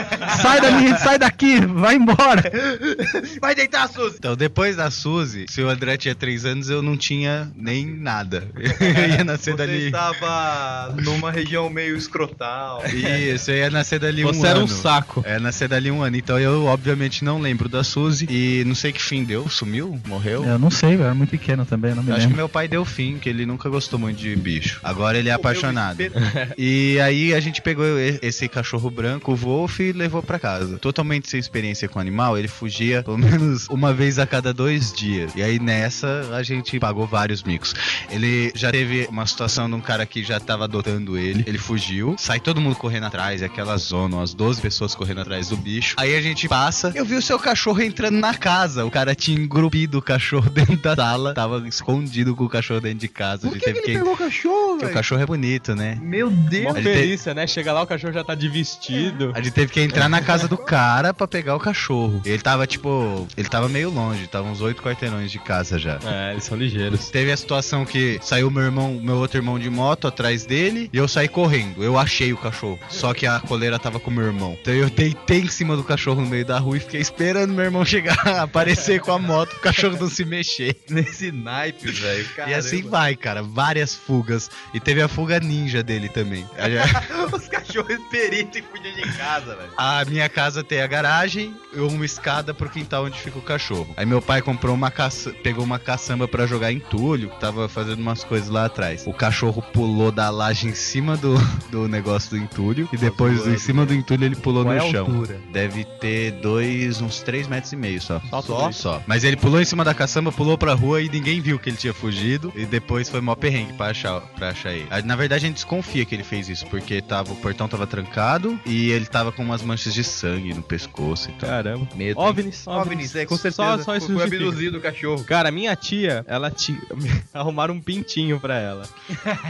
Speaker 6: Sai da minha, sai daqui, vai embora!
Speaker 3: Vai deitar, Suzy!
Speaker 8: Então, depois da Suzy, se o André tinha 3 anos, eu não tinha nem nada. Eu ia nascer
Speaker 3: Você
Speaker 8: dali.
Speaker 3: estava numa região meio escrotal.
Speaker 8: Isso, eu ia nascer dali um
Speaker 4: Você era
Speaker 8: ano.
Speaker 4: um saco.
Speaker 8: É, nascer dali um ano. Então eu, obviamente, não lembro da Suzy. E não sei que fim deu. Sumiu? Morreu?
Speaker 6: Eu não sei, eu era muito pequeno também, não me
Speaker 8: Eu acho que
Speaker 6: lembro.
Speaker 8: meu pai deu fim, que ele nunca gostou muito de bicho. Agora ele é apaixonado. E aí a gente pegou esse cachorro branco, o Wolf, e levou pra casa. Totalmente sem experiência com animal, ele fugia pelo menos uma vez a cada dois dias. E aí nessa a gente pagou vários micos. Ele já teve uma situação de um cara que já tava adotando ele. Ele fugiu, sai todo mundo correndo atrás, é aquela zona, umas 12 pessoas correndo atrás do bicho. Aí a gente passa, eu vi o seu cachorro entrando na casa. O cara tinha engrupido o cachorro dentro da sala, tava escondido com o cachorro dentro de casa. A
Speaker 3: Por
Speaker 8: gente
Speaker 3: que, que
Speaker 8: teve
Speaker 3: ele pegou o cachorro,
Speaker 8: Porque o cachorro é bonito, né?
Speaker 3: Meu Deus.
Speaker 8: Ele tem-
Speaker 4: felícia, né? Chega lá, o cachorro já tá de vestido.
Speaker 8: A gente teve que entrar na casa do cara pra pegar o cachorro. Ele tava, tipo, ele tava meio longe, tava uns oito quarteirões de casa já.
Speaker 4: É, eles são ligeiros.
Speaker 8: Teve a situação que saiu meu irmão, meu outro irmão de moto atrás dele e eu saí correndo. Eu achei o cachorro. Só que a coleira tava com meu irmão. Então eu deitei em cima do cachorro no meio da rua e fiquei esperando meu irmão chegar, aparecer com a moto, pro cachorro não se mexer.
Speaker 3: Nesse naipe, velho.
Speaker 8: E assim vai, cara. Várias fugas. E teve a fuga ninja dele também.
Speaker 3: Os cachorros peritos e fugiam de casa, velho.
Speaker 8: A minha casa tem a garagem e uma escada pro quintal onde fica o cachorro. Aí meu pai comprou uma caça... pegou uma caçamba pra jogar entulho, que tava fazendo umas coisas lá atrás. O cachorro pulou da laje em cima do, do negócio do entulho e depois
Speaker 3: zoando,
Speaker 8: em cima do entulho ele pulou
Speaker 3: Qual é
Speaker 8: no
Speaker 3: a
Speaker 8: chão.
Speaker 3: altura?
Speaker 8: Deve ter dois, uns três metros e meio só.
Speaker 3: Só?
Speaker 8: Só. Mas ele pulou em cima da caçamba, pulou pra rua e ninguém viu que ele tinha fugido. E depois foi mó perrengue pra achar, pra achar ele. Ah, Na verdade, a gente desconfia que ele fez isso, porque tava, o portão tava trancado e ele tava com umas manchas de sangue no pescoço e tal.
Speaker 4: Caramba.
Speaker 3: Medo.
Speaker 4: OVNIs,
Speaker 3: OVNIs, é, com
Speaker 4: Só-
Speaker 3: certeza.
Speaker 4: Só, isso
Speaker 3: foi
Speaker 4: justifica.
Speaker 3: abduzido o cachorro.
Speaker 4: Cara, minha tia, ela tinha. Arrumaram um pintinho pra ela.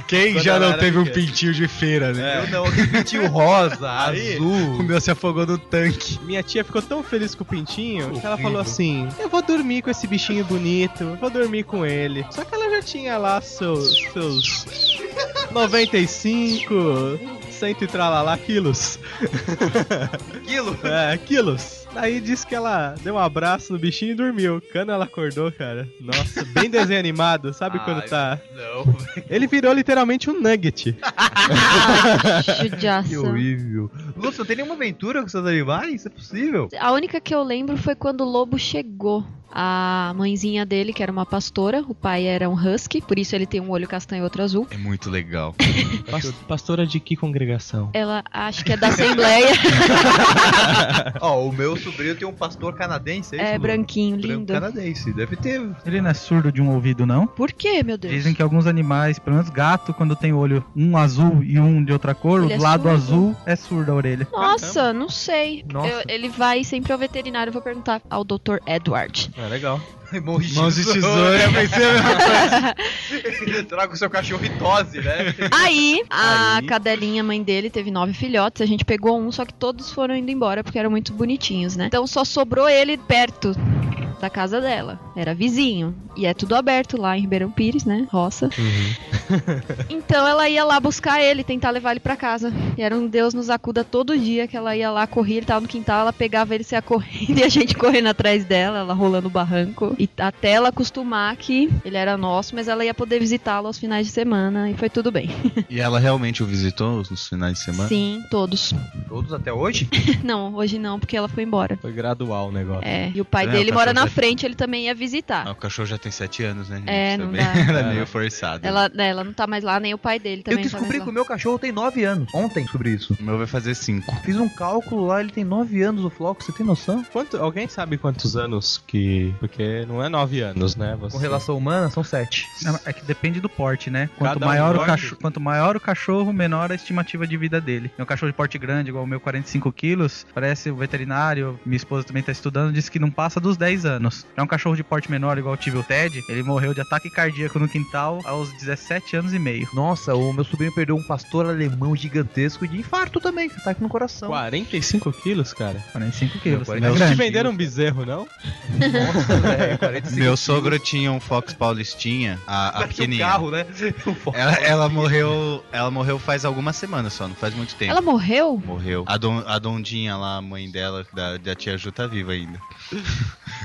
Speaker 8: Quem
Speaker 4: Quando
Speaker 8: já
Speaker 4: ela
Speaker 8: não teve um pintinho de feira, né?
Speaker 3: Eu não, aquele pintinho rosa,
Speaker 4: Aí,
Speaker 8: O
Speaker 3: azul.
Speaker 8: meu se afogou no tanque.
Speaker 4: Minha tia ficou tão feliz com o pintinho que ela falou assim: Eu vou dormir com esse bichinho bonito, eu vou dormir com ele. Só que ela já tinha lá seus. seus 95, cento e tralalá quilos.
Speaker 3: Quilo.
Speaker 4: É, quilos. Daí disse que ela deu um abraço no bichinho e dormiu. Quando ela acordou, cara, nossa, bem desenho animado, sabe quando tá.
Speaker 3: Não,
Speaker 4: Ele virou literalmente um nugget.
Speaker 3: Que horrível. Lúcio, tem nenhuma aventura com seus animais? Isso é possível?
Speaker 7: A única que eu lembro foi quando o lobo chegou. A mãezinha dele, que era uma pastora, o pai era um husky, por isso ele tem um olho castanho e outro azul.
Speaker 8: É muito legal.
Speaker 4: pastora de que congregação?
Speaker 7: Ela acho que é da Assembleia.
Speaker 3: Ó, o meu sobrinho tem um pastor canadense, é isso?
Speaker 7: é
Speaker 3: Lu?
Speaker 7: branquinho,
Speaker 3: Branco
Speaker 7: lindo.
Speaker 3: canadense, deve ter.
Speaker 6: Ele não é surdo de um ouvido, não?
Speaker 7: Por quê, meu Deus?
Speaker 6: Dizem que alguns animais, pelo menos gato, quando tem olho um azul e um de outra cor,
Speaker 7: Ele
Speaker 6: o
Speaker 7: é
Speaker 6: lado
Speaker 7: surdo?
Speaker 6: azul é surdo a orelha.
Speaker 7: Nossa, não sei.
Speaker 3: Nossa.
Speaker 7: Eu- ele vai sempre ao veterinário, eu vou perguntar ao Dr. Edward.
Speaker 4: É legal.
Speaker 3: Mãos de
Speaker 8: Mãos de
Speaker 3: tesoura. Eu pensei a mesma coisa. Traga o seu cachorro e tose, né?
Speaker 7: Aí, a
Speaker 4: Aí.
Speaker 7: cadelinha, mãe dele, teve nove filhotes. A gente pegou um, só que todos foram indo embora porque eram muito bonitinhos, né? Então só sobrou ele perto da casa dela. Era vizinho. E é tudo aberto lá em Ribeirão Pires, né? Roça. então ela ia lá buscar ele, tentar levar ele pra casa. E era um Deus nos acuda todo dia que ela ia lá, corria, ele tava no quintal, ela pegava ele, saia correndo e a gente correndo atrás dela, ela rolando o barranco. E até ela acostumar que ele era nosso, mas ela ia poder visitá-lo aos finais de semana e foi tudo bem.
Speaker 8: E ela realmente o visitou nos finais de semana?
Speaker 7: Sim, todos.
Speaker 3: Todos até hoje?
Speaker 7: Não, hoje não, porque ela foi embora.
Speaker 4: Foi gradual o negócio.
Speaker 7: É, e o pai
Speaker 8: É,
Speaker 7: dele
Speaker 8: o
Speaker 7: mora na
Speaker 8: já-
Speaker 7: frente, ele também ia visitar.
Speaker 8: Ah, o cachorro já tem sete anos, né? gente?
Speaker 7: É, não
Speaker 8: Também
Speaker 7: dá.
Speaker 8: Era
Speaker 4: É.
Speaker 8: meio forçado.
Speaker 7: Ela, né, ela não tá mais lá, nem o pai dele
Speaker 3: Eu
Speaker 7: também.
Speaker 3: descobri
Speaker 7: tá
Speaker 3: que o meu cachorro tem 9 anos. Ontem sobre isso.
Speaker 8: O meu vai fazer cinco.
Speaker 3: Fiz um cálculo lá, ele tem 9 anos, o Floco, você tem noção?
Speaker 4: Quanto, alguém sabe quantos anos que. Porque não é nove anos, né? Você...
Speaker 3: Com relação humana, são 7.
Speaker 6: Não, É que depende do porte, né? Quanto
Speaker 4: Cada um
Speaker 6: maior, o cachorro, quanto maior o cachorro, menor a estimativa de vida dele. Meu cachorro de porte grande, igual o meu 45 quilos, parece o veterinário, minha esposa também tá estudando, disse que não passa dos 10 anos. Já um cachorro de porte menor, igual eu tive o Ted, ele morreu de ataque cardíaco no quintal aos 17 anos e meio.
Speaker 3: Nossa, o meu sobrinho perdeu um pastor alemão gigantesco de infarto também, ataque no coração.
Speaker 4: 45 quilos, cara.
Speaker 6: 45 quilos.
Speaker 3: Meu,
Speaker 6: é
Speaker 4: Não te venderam um bezerro, não?
Speaker 3: Nossa, velho, 45
Speaker 8: Meu sogro tinha um Fox Paulistinha, a, a
Speaker 3: Parece um
Speaker 8: pequenininha.
Speaker 3: carro, né? Um Fox.
Speaker 8: Ela, ela morreu. Ela morreu faz algumas semanas só, não faz muito tempo.
Speaker 7: Ela morreu?
Speaker 8: Morreu. A, don, a Dondinha lá, a mãe dela, da, da tia Ju, tá viva ainda.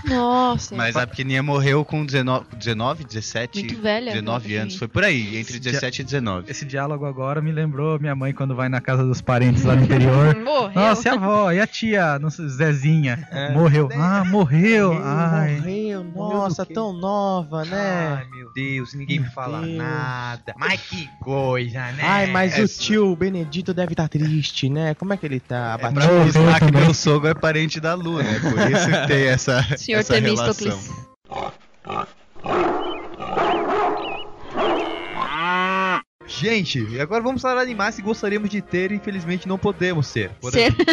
Speaker 7: Nossa.
Speaker 8: Mas a pequenininha morreu com 19, 19 17,
Speaker 7: Muito velha.
Speaker 8: 19
Speaker 7: né,
Speaker 8: anos. Foi por aí, entre
Speaker 6: Esse
Speaker 8: 17 e 19.
Speaker 6: Esse diálogo agora me lembrou minha mãe quando vai na casa dos parentes lá no interior.
Speaker 7: Morreu.
Speaker 6: Nossa, e a avó? E a tia? Não sei, Zezinha.
Speaker 4: É.
Speaker 6: Morreu. Ah, morreu. Ai.
Speaker 4: Morreu,
Speaker 3: nossa,
Speaker 4: tão nova,
Speaker 3: Ai, meu Deus, ninguém me fala
Speaker 4: Deus.
Speaker 3: nada. Mas que coisa, né?
Speaker 4: Ai, mas o
Speaker 8: Essa-
Speaker 4: tio Benedito deve estar triste, né? Como é que ele tá
Speaker 8: Pra
Speaker 4: abatido?
Speaker 6: morreu
Speaker 8: mostrar que meu sogro é parente da Lu, né? Por isso que tem essa,
Speaker 7: Senhor
Speaker 8: essa relação.
Speaker 7: Temístocles.
Speaker 3: Gente, e agora vamos falar de animais que gostaríamos de ter e infelizmente não podemos ser. Por
Speaker 7: Ser-
Speaker 3: exemplo-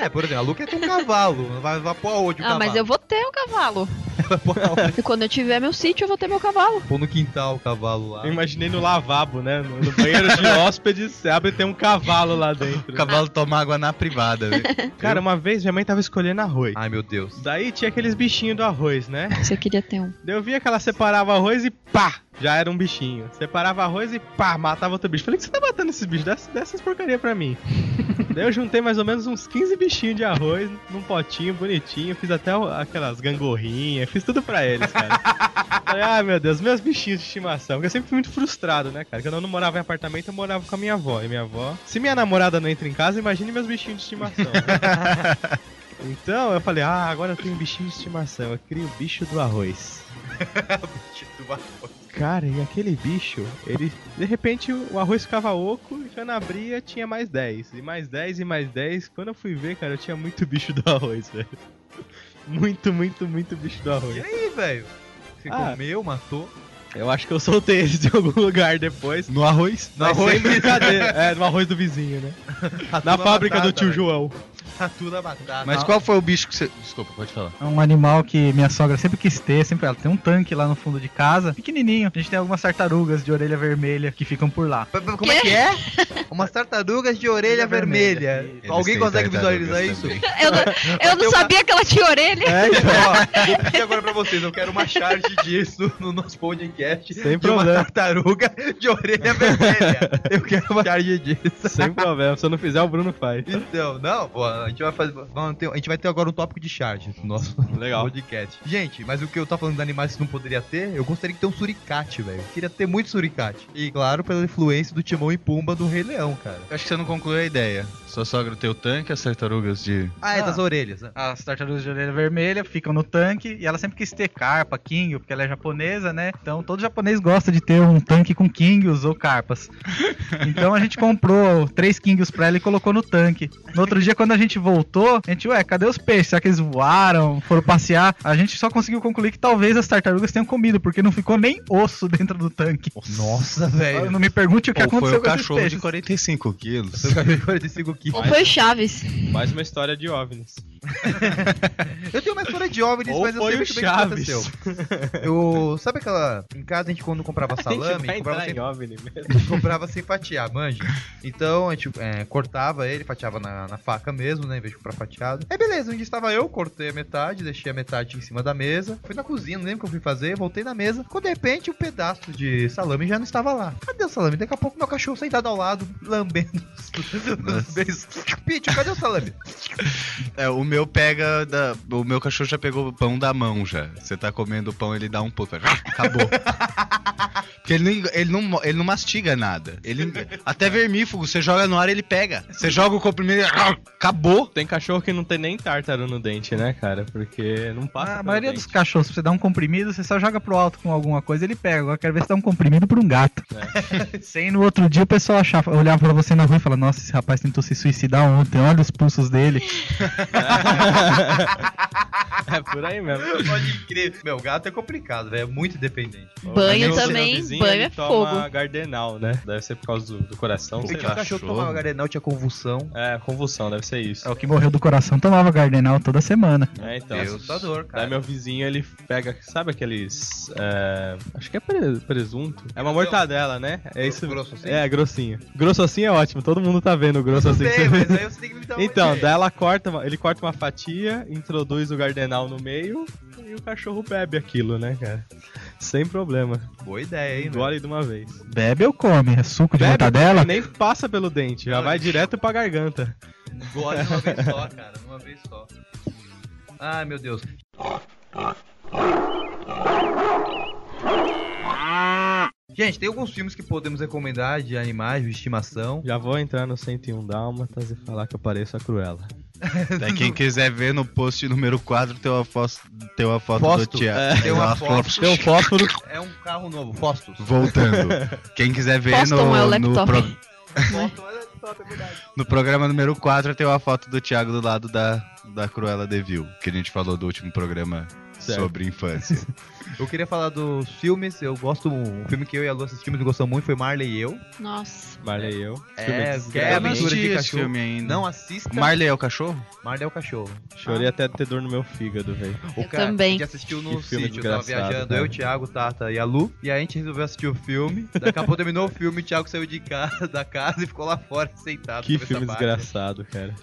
Speaker 3: É, por exemplo, a Lu quer ter um cavalo. Vai, vai pôr onde o
Speaker 7: Ah,
Speaker 3: cavalo?
Speaker 7: mas eu vou ter um cavalo. E quando eu tiver meu sítio, eu vou ter meu cavalo.
Speaker 3: Pôr no quintal o cavalo lá.
Speaker 4: Eu imaginei no lavabo, né? No, no banheiro de hóspedes, você abre e tem um cavalo lá dentro.
Speaker 8: O cavalo toma água na privada, né?
Speaker 4: Cara, uma vez minha mãe tava escolhendo arroz.
Speaker 3: Ai, meu Deus.
Speaker 4: Daí tinha aqueles bichinhos do arroz, né?
Speaker 7: Você queria ter um.
Speaker 4: Daí eu via que ela separava arroz e pá! Já era um bichinho. Separava arroz e pá! Matava outro bicho. Falei, que você tá matando esses bichos? Dessas, dessas porcaria pra mim. Daí eu juntei mais ou menos uns 15 bichinhos de arroz num potinho bonitinho. Fiz até aquelas gangorrinhas. Fiz tudo pra eles, cara. Falei, ai meu Deus, meus bichinhos de estimação. Porque eu sempre fui muito frustrado, né, cara? Quando eu não morava em apartamento, eu morava com a minha avó. E minha avó. Se minha namorada não entra em casa, imagine meus bichinhos de estimação. né? Então eu falei, ah, agora eu tenho um bichinho de estimação. Eu crio o bicho do arroz. Cara, e aquele bicho, ele. De repente o arroz ficava oco e quando abria tinha mais 10. E mais 10 e mais 10. Quando eu fui ver, cara, eu tinha muito bicho do arroz, velho. Muito, muito, muito bicho do arroz.
Speaker 3: E aí, velho? Você
Speaker 4: Ah.
Speaker 3: comeu, matou?
Speaker 4: Eu acho que eu soltei eles em algum lugar depois.
Speaker 8: No arroz?
Speaker 4: Mas sem brincadeira. É, no arroz do vizinho, né? Na fábrica do tio
Speaker 3: velho.
Speaker 4: João.
Speaker 3: Tatu na batata.
Speaker 8: Mas qual foi o bicho que você. Desculpa, pode falar.
Speaker 6: É um animal que minha sogra sempre quis ter, sempre ela tem um tanque lá no fundo de casa, pequenininho. A gente tem algumas tartarugas de orelha vermelha que ficam por lá.
Speaker 3: Como é que é? Umas tartarugas de orelha vermelha. Alguém consegue visualizar isso?
Speaker 7: Eu não, eu não sabia que ela tinha orelha.
Speaker 3: É, então, ó, vou pedir agora pra vocês, eu quero uma charge disso no nosso podcast.
Speaker 4: Sem
Speaker 3: de uma
Speaker 4: problema.
Speaker 3: tartaruga de orelha vermelha. Eu quero uma charge disso.
Speaker 4: Sem problema, se eu não fizer, o Bruno faz.
Speaker 3: Então, não, pô, a gente vai fazer. vamos ter- a gente vai ter agora um tópico de charge no nosso
Speaker 4: Legal.
Speaker 3: podcast. Gente, mas o que eu tava falando de animais que não poderia ter, eu gostaria de ter um suricate, velho. Queria ter muito suricate. E claro, pela influência do Timão e Pumba do Rei Leão, cara.
Speaker 8: Eu acho que você não concluiu a ideia. Sua sogra tem o tanque, as tartarugas de.
Speaker 3: Ah, é
Speaker 6: Ah.
Speaker 3: das orelhas. né?
Speaker 6: As tartarugas de orelha vermelha ficam no tanque e ela sempre quis ter carpa, king, porque ela é japonesa, né? Então todo japonês gosta de ter um tanque com kingios ou carpas. Então a gente comprou três kingios pra ela e colocou no tanque. No outro dia, quando a gente voltou, a gente, ué, cadê os peixes? Será que eles voaram? Foram passear? A gente só conseguiu concluir que talvez as tartarugas tenham comido, porque não ficou nem osso dentro do tanque.
Speaker 3: Nossa, velho.
Speaker 6: Não me pergunte o que
Speaker 8: Ou foi
Speaker 6: aconteceu
Speaker 8: o
Speaker 6: com esses
Speaker 8: cachorro de
Speaker 6: peixes.
Speaker 8: 45 quilos.
Speaker 3: Eu acabei de 45
Speaker 7: Ou
Speaker 3: quilos.
Speaker 7: foi o Chaves?
Speaker 4: Mais uma história de OVNIs.
Speaker 3: Eu tenho uma história de OVNIs,
Speaker 4: Ou
Speaker 3: mas eu sei
Speaker 4: o
Speaker 3: muito bem o que aconteceu. Eu, sabe aquela... Em casa a gente quando comprava salame, comprava sem comprava sem fatiar, manja. Então a gente é, cortava ele, fatiava na, na faca mesmo, né? Em vez de comprar fatiado. Aí beleza, onde estava eu, cortei a metade, deixei a metade em cima da mesa. Fui na cozinha, não lembro o que eu fui fazer, voltei na mesa. Quando de repente o pedaço de salame já não estava lá. Cadê o salame? Daqui a pouco meu cachorro sentado ao lado, lambendo os, os beijos. Pitch, cadê o salame?
Speaker 8: É, o meu pega. Da... O meu cachorro já pegou o pão da mão já. Você tá comendo o pão, ele dá um pouco. Acabou. Porque ele não, ele, não, ele não mastiga nada. Ele, até vermífugo, você joga no ar ele pega. Você joga o comprimido ele. Acabou.
Speaker 4: Tem cachorro que não tem nem tártaro no dente, né, cara? Porque não passa.
Speaker 6: A
Speaker 4: pelo
Speaker 6: maioria
Speaker 4: dente.
Speaker 6: dos cachorros, se você dá um comprimido, você só joga pro alto com alguma coisa ele pega. Agora quero ver se dá um comprimido pra um gato. Sem no outro dia o pessoal achava, olhava pra você na rua e falava: Nossa, esse rapaz tentou se suicidar ontem, olha os pulsos dele.
Speaker 4: é por aí mesmo.
Speaker 3: Pode crer. Meu gato é complicado, velho. É muito independente.
Speaker 7: Banho também,
Speaker 4: vizinho,
Speaker 7: banho é
Speaker 4: toma
Speaker 7: fogo.
Speaker 4: Gardenal, né? Deve ser por causa do, do coração, sei lá.
Speaker 3: cachorro que
Speaker 8: cachorro.
Speaker 3: tomava garenal, tinha convulsão.
Speaker 4: É, convulsão, deve ser isso.
Speaker 6: É o que morreu do coração, tomava Gardenal toda semana.
Speaker 4: É, então.
Speaker 3: Assustador, cara.
Speaker 4: Daí meu vizinho, ele pega, sabe aqueles. é, acho que é pre- presunto. É uma mortadela, né? É isso.
Speaker 3: Grosso assim?
Speaker 4: É, grossinho. Grosso assim é ótimo, todo mundo tá vendo o grosso assim. você-
Speaker 3: mas aí você tem que me dar uma
Speaker 4: Então, daí ela corta, ele corta uma fatia, introduz o gardenal no meio e o cachorro bebe aquilo, né, cara? Sem problema.
Speaker 3: Boa ideia, hein.
Speaker 4: Engole de uma vez.
Speaker 6: Bebe ou come? É suco de
Speaker 4: Bebe,
Speaker 6: mortadela?
Speaker 4: nem passa pelo dente, já vai direto pra garganta.
Speaker 3: Engole de uma vez só, cara. Uma vez só. Ai, meu Deus. Gente, tem alguns filmes que podemos recomendar de animais de estimação.
Speaker 4: Já vou entrar no 101 Dálmatas e falar que eu pareço a Cruella.
Speaker 8: Daí quem quiser ver no post número 4 tem uma foto, tem uma foto
Speaker 3: Fosto.
Speaker 8: do Thiago.
Speaker 3: É, tem uma foto.
Speaker 4: Tem um fósforo.
Speaker 3: É um carro novo, Fostos.
Speaker 8: Voltando. Quem quiser ver
Speaker 7: Foston
Speaker 8: no,
Speaker 7: é o
Speaker 8: no, pro- no programa número 4 tem uma foto do Thiago do lado da, da Cruella de Vil, que a gente falou do último programa
Speaker 4: Certo.
Speaker 8: sobre infância.
Speaker 3: Eu queria falar dos filmes. Eu gosto. Um filme que eu e a Lu assistimos e gostamos muito foi Marley e eu.
Speaker 7: Nossa.
Speaker 4: Marley e eu.
Speaker 3: É, que é
Speaker 8: não
Speaker 3: aventura de cachorro.
Speaker 8: filme ainda.
Speaker 3: Não assista.
Speaker 8: Marley é o cachorro?
Speaker 3: Marley é o cachorro.
Speaker 4: Chorei até ter dor no meu fígado, velho.
Speaker 3: O
Speaker 7: Eu
Speaker 3: cara
Speaker 7: também.
Speaker 3: que assistiu no sítio, tava viajando,
Speaker 4: cara.
Speaker 3: eu, o Thiago, Tata e a Lu. E a gente resolveu assistir o filme. Daqui a pouco terminou o filme, o Thiago saiu de casa, da casa e ficou lá fora sentado.
Speaker 4: Que filme
Speaker 3: parte.
Speaker 4: desgraçado, cara.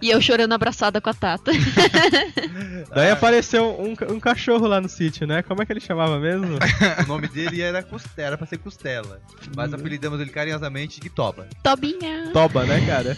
Speaker 7: E eu chorando abraçada com a Tata.
Speaker 4: Daí
Speaker 3: Ah.
Speaker 4: apareceu um, um cachorro lá no sítio, né? Como é que ele chamava mesmo?
Speaker 3: O nome dele era Costela, era pra ser Costela. Mas apelidamos ele carinhosamente de Toba.
Speaker 7: Tobinha.
Speaker 4: Toba, né, cara?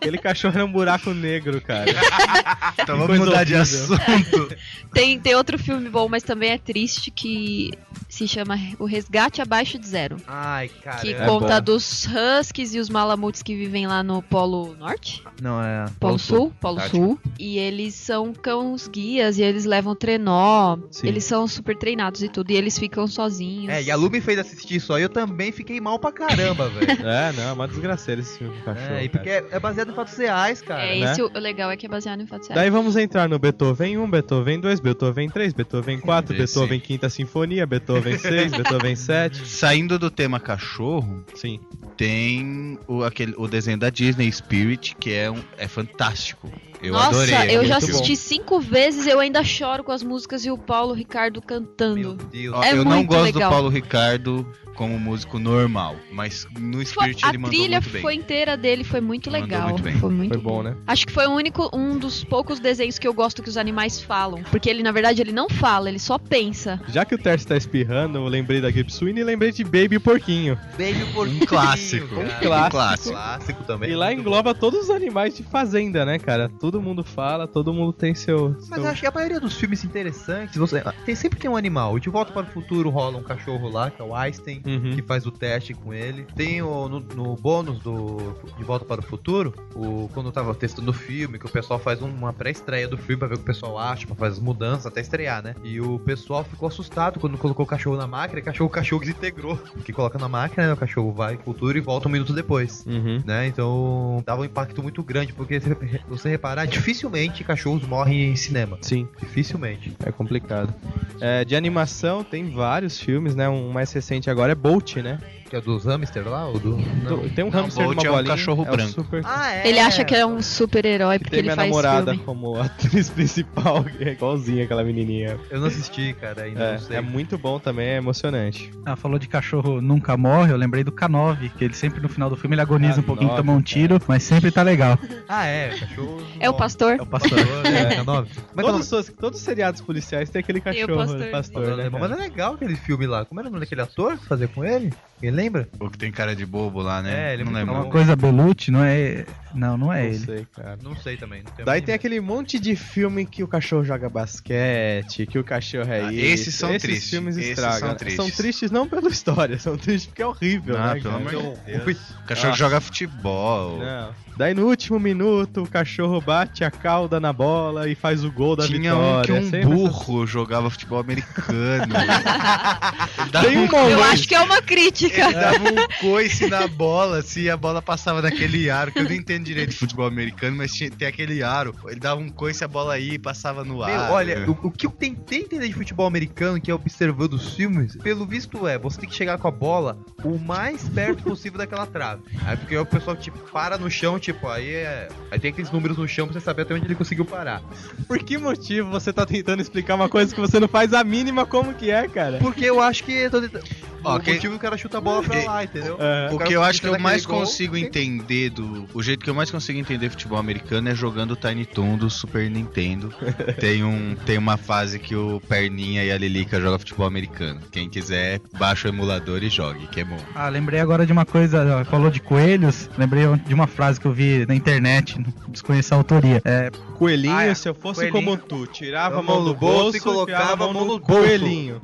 Speaker 4: Aquele cachorro era um buraco negro, cara.
Speaker 8: Então vamos mudar de assunto.
Speaker 7: Tem, tem outro filme bom, mas também é triste, que se chama O Resgate Abaixo de Zero.
Speaker 3: Ai, cara.
Speaker 7: Que
Speaker 4: é
Speaker 7: conta
Speaker 4: bom.
Speaker 7: dos huskies e os malamutes que vivem lá no Polo Norte?
Speaker 3: Não, é.
Speaker 7: Polo Sul? Polo
Speaker 3: Tático.
Speaker 7: Sul. E eles são cãos guias e eles levam trenó.
Speaker 4: Sim.
Speaker 7: Eles são super treinados e tudo. E eles ficam sozinhos.
Speaker 3: É, e a Lu me fez assistir isso aí, eu também fiquei mal pra caramba, velho.
Speaker 4: É, não, é uma desgraceira esse filme do cachorro.
Speaker 3: É, e porque é, é baseado em fatos reais, cara.
Speaker 7: É,
Speaker 4: né?
Speaker 7: esse o, o legal é que é baseado em fatos reais.
Speaker 4: Daí vamos entrar no Beethoven 1, Beethoven 2, Beethoven 3, Beethoven 4,
Speaker 8: Esse.
Speaker 4: Beethoven Quinta Sinfonia, Beethoven Beethoven 6, Beethoven 7.
Speaker 8: Saindo do tema cachorro,
Speaker 4: Sim.
Speaker 8: tem o, aquele, o desenho da Disney Spirit, que é, um, é fantástico. Eu
Speaker 7: Nossa,
Speaker 8: adorei.
Speaker 7: eu
Speaker 8: é
Speaker 7: já
Speaker 8: muito bom.
Speaker 7: assisti cinco vezes eu ainda choro com as músicas e o Paulo Ricardo
Speaker 3: Meu
Speaker 7: cantando. É
Speaker 8: eu não gosto
Speaker 7: legal.
Speaker 8: do Paulo Ricardo como músico normal, mas no
Speaker 7: Foi-
Speaker 8: Spirit
Speaker 7: a
Speaker 8: ele mandou
Speaker 7: trilha
Speaker 8: muito bem.
Speaker 7: foi inteira dele, foi muito
Speaker 8: Mandou
Speaker 7: legal.
Speaker 8: muito bem.
Speaker 7: Foi muito
Speaker 4: Foi bom, né?
Speaker 7: Acho que foi o único, um dos poucos desenhos que eu gosto que os animais falam. Porque ele, na verdade, ele não fala, ele só pensa.
Speaker 4: Já que o Terce tá espirrando, eu lembrei da Gibswing e lembrei de Baby e o Porquinho.
Speaker 3: Baby
Speaker 8: Um
Speaker 3: Porquinho,
Speaker 8: clássico.
Speaker 3: cara.
Speaker 4: Um clássico.
Speaker 8: clássico.
Speaker 3: Clássico também.
Speaker 4: E lá engloba todos os animais de fazenda, né, cara? Todo mundo fala, todo mundo tem seu.
Speaker 3: Mas
Speaker 4: seu-
Speaker 3: eu acho que a maioria dos filmes interessantes, você tem, sempre tem um animal. De Volta para o Futuro rola um cachorro lá, que é o Einstein,
Speaker 4: Uhum.
Speaker 3: que faz o teste com ele. Tem o, no, no bônus do De Volta para o Futuro, o, quando eu tava testando o filme, que o pessoal faz uma pré-estreia do filme pra ver o que o pessoal acha, pra fazer as mudanças até estrear, né? E o pessoal ficou assustado quando colocou o cachorro na máquina, e o cachorro, o cachorro desintegrou. Que coloca na máquina, né? O cachorro vai pro futuro e volta um minuto depois.
Speaker 4: Uhum.
Speaker 3: Né? Então dava um impacto muito grande, porque você reparar, dificilmente cachorros morrem em cinema.
Speaker 4: Sim,
Speaker 3: Dificilmente.
Speaker 4: é complicado. É, de animação, tem vários filmes, né? Um mais recente agora é Bolt, né?
Speaker 3: Que é dos hamster lá? Ou do.
Speaker 4: Do- Tem um
Speaker 8: Não,
Speaker 4: hamster
Speaker 8: Bolt
Speaker 4: numa
Speaker 8: é um
Speaker 4: bolinha.
Speaker 8: cachorro
Speaker 4: é
Speaker 8: branco.
Speaker 4: super-
Speaker 3: Ah, é.
Speaker 7: Ele acha que é um super-herói
Speaker 4: Que
Speaker 7: porque
Speaker 4: tem
Speaker 7: ele
Speaker 4: minha
Speaker 7: faz
Speaker 4: namorada
Speaker 7: filme.
Speaker 4: como atriz principal, que é igualzinha aquela menininha.
Speaker 3: Eu não assisti, cara, ainda
Speaker 4: É,
Speaker 3: não sei.
Speaker 4: é muito bom também, é emocionante.
Speaker 6: Ah, falou de cachorro nunca morre, eu lembrei do K9, que ele sempre no final do filme ele agoniza um pouquinho,
Speaker 4: K9,
Speaker 6: toma um tiro, mas sempre tá legal.
Speaker 3: Ah, é, cachorro.
Speaker 7: É o pastor?
Speaker 6: É o pastor.
Speaker 3: É, é, nove. Mas
Speaker 4: Todos, os, todos os seriados policiais tem aquele
Speaker 7: Tem o
Speaker 4: cachorro
Speaker 7: pastor.
Speaker 4: pastor, né?
Speaker 3: Mas é legal aquele filme lá. Como era o nome daquele ator que fazia com ele? Ele lembra?
Speaker 8: O que tem cara de bobo lá, né?
Speaker 3: É, ele
Speaker 8: não
Speaker 6: É
Speaker 8: lembro.
Speaker 6: uma coisa Belucci, não é. Não, não é
Speaker 4: Não
Speaker 6: ele.
Speaker 4: sei, cara.
Speaker 3: Não sei também. Não
Speaker 4: Daí tem
Speaker 3: mínima-
Speaker 4: aquele monte de filme que o cachorro joga basquete, que o cachorro é
Speaker 8: Ah,
Speaker 4: isso.
Speaker 8: esses são
Speaker 4: esses
Speaker 8: tristes,
Speaker 4: filmes
Speaker 8: esses
Speaker 4: estragam.
Speaker 8: são tristes.
Speaker 4: São tristes não pela história, são tristes porque é horrível,
Speaker 8: Ah,
Speaker 4: né?
Speaker 8: pelo amor de
Speaker 4: Então,
Speaker 8: Deus. O cachorro
Speaker 4: Ah.
Speaker 8: joga futebol.
Speaker 4: Não. Daí no último minuto o cachorro bate a cauda na bola e faz o gol da
Speaker 8: Tinha um
Speaker 4: vitória.
Speaker 8: que um
Speaker 4: Sempre essas-
Speaker 8: burro jogava futebol americano.
Speaker 4: Tem um
Speaker 8: um
Speaker 7: Eu acho que é uma crítica.
Speaker 8: Ele dava um coice na bola, assim, a bola passava naquele aro, que eu não entendo direito de futebol americano, mas tinha, tem aquele aro. Ele dava um coice, a bola e passava no
Speaker 3: Meu,
Speaker 8: ar.
Speaker 3: olha, o, o que eu tentei entender de futebol americano, que é observando os filmes, pelo visto é, você tem que chegar com a bola o mais perto possível daquela trave. Aí porque o pessoal, tipo, para no chão, tipo, aí é. Aí tem aqueles números no chão pra você saber até onde ele conseguiu parar.
Speaker 4: Por que motivo você tá tentando explicar uma coisa que você não faz a mínima como que é, cara?
Speaker 3: Porque eu acho que. eu tô tentando-
Speaker 8: Ó,
Speaker 3: o
Speaker 8: que-
Speaker 3: motivo é que o cara chuta a bola pra lá, entendeu?
Speaker 4: É.
Speaker 8: O
Speaker 3: cara
Speaker 8: que eu acho que eu mais
Speaker 3: gol,
Speaker 8: consigo
Speaker 3: tem-
Speaker 8: entender do. O jeito que eu mais consigo entender futebol americano é jogando o Tiny Toon do Super Nintendo. tem, um, tem uma fase que o Perninha e a Lilica jogam futebol americano. Quem quiser, baixa o emulador e jogue, que é bom.
Speaker 6: Ah, lembrei agora de uma coisa, falou de coelhos, lembrei de uma frase que eu vi na internet, desconheço a autoria. É,
Speaker 4: Coelhinho,
Speaker 3: Ah, é.
Speaker 4: se eu fosse
Speaker 3: Coelhinho.
Speaker 4: como tu, tirava a mão do bolso e colocava a mão no
Speaker 3: bolso.
Speaker 4: coelhinho.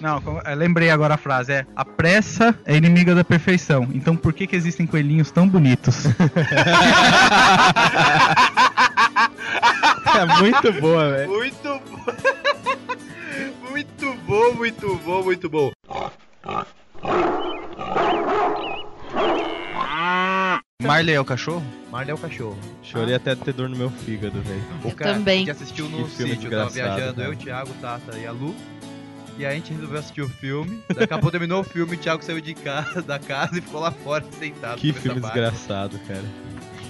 Speaker 6: Não, lembrei agora a frase, é a pressa é inimiga da perfeição, então por que que existem coelhinhos tão bonitos?
Speaker 4: É muito boa, velho.
Speaker 3: Muito bom. muito bom, muito bom, muito bom.
Speaker 8: Marley é o cachorro?
Speaker 3: Marley é o cachorro.
Speaker 4: Chorei até ter dor no meu fígado, velho.
Speaker 3: O cara
Speaker 7: também.
Speaker 3: que assistiu no
Speaker 4: Que filme
Speaker 3: sítio, tava viajando,
Speaker 4: cara.
Speaker 3: eu, o Thiago, Tata e a Lu. E aí a gente resolveu assistir o filme. Daqui a pouco terminou o filme, o Thiago saiu de casa, da casa e ficou lá fora sentado.
Speaker 4: Que filme
Speaker 3: parte.
Speaker 4: desgraçado, cara.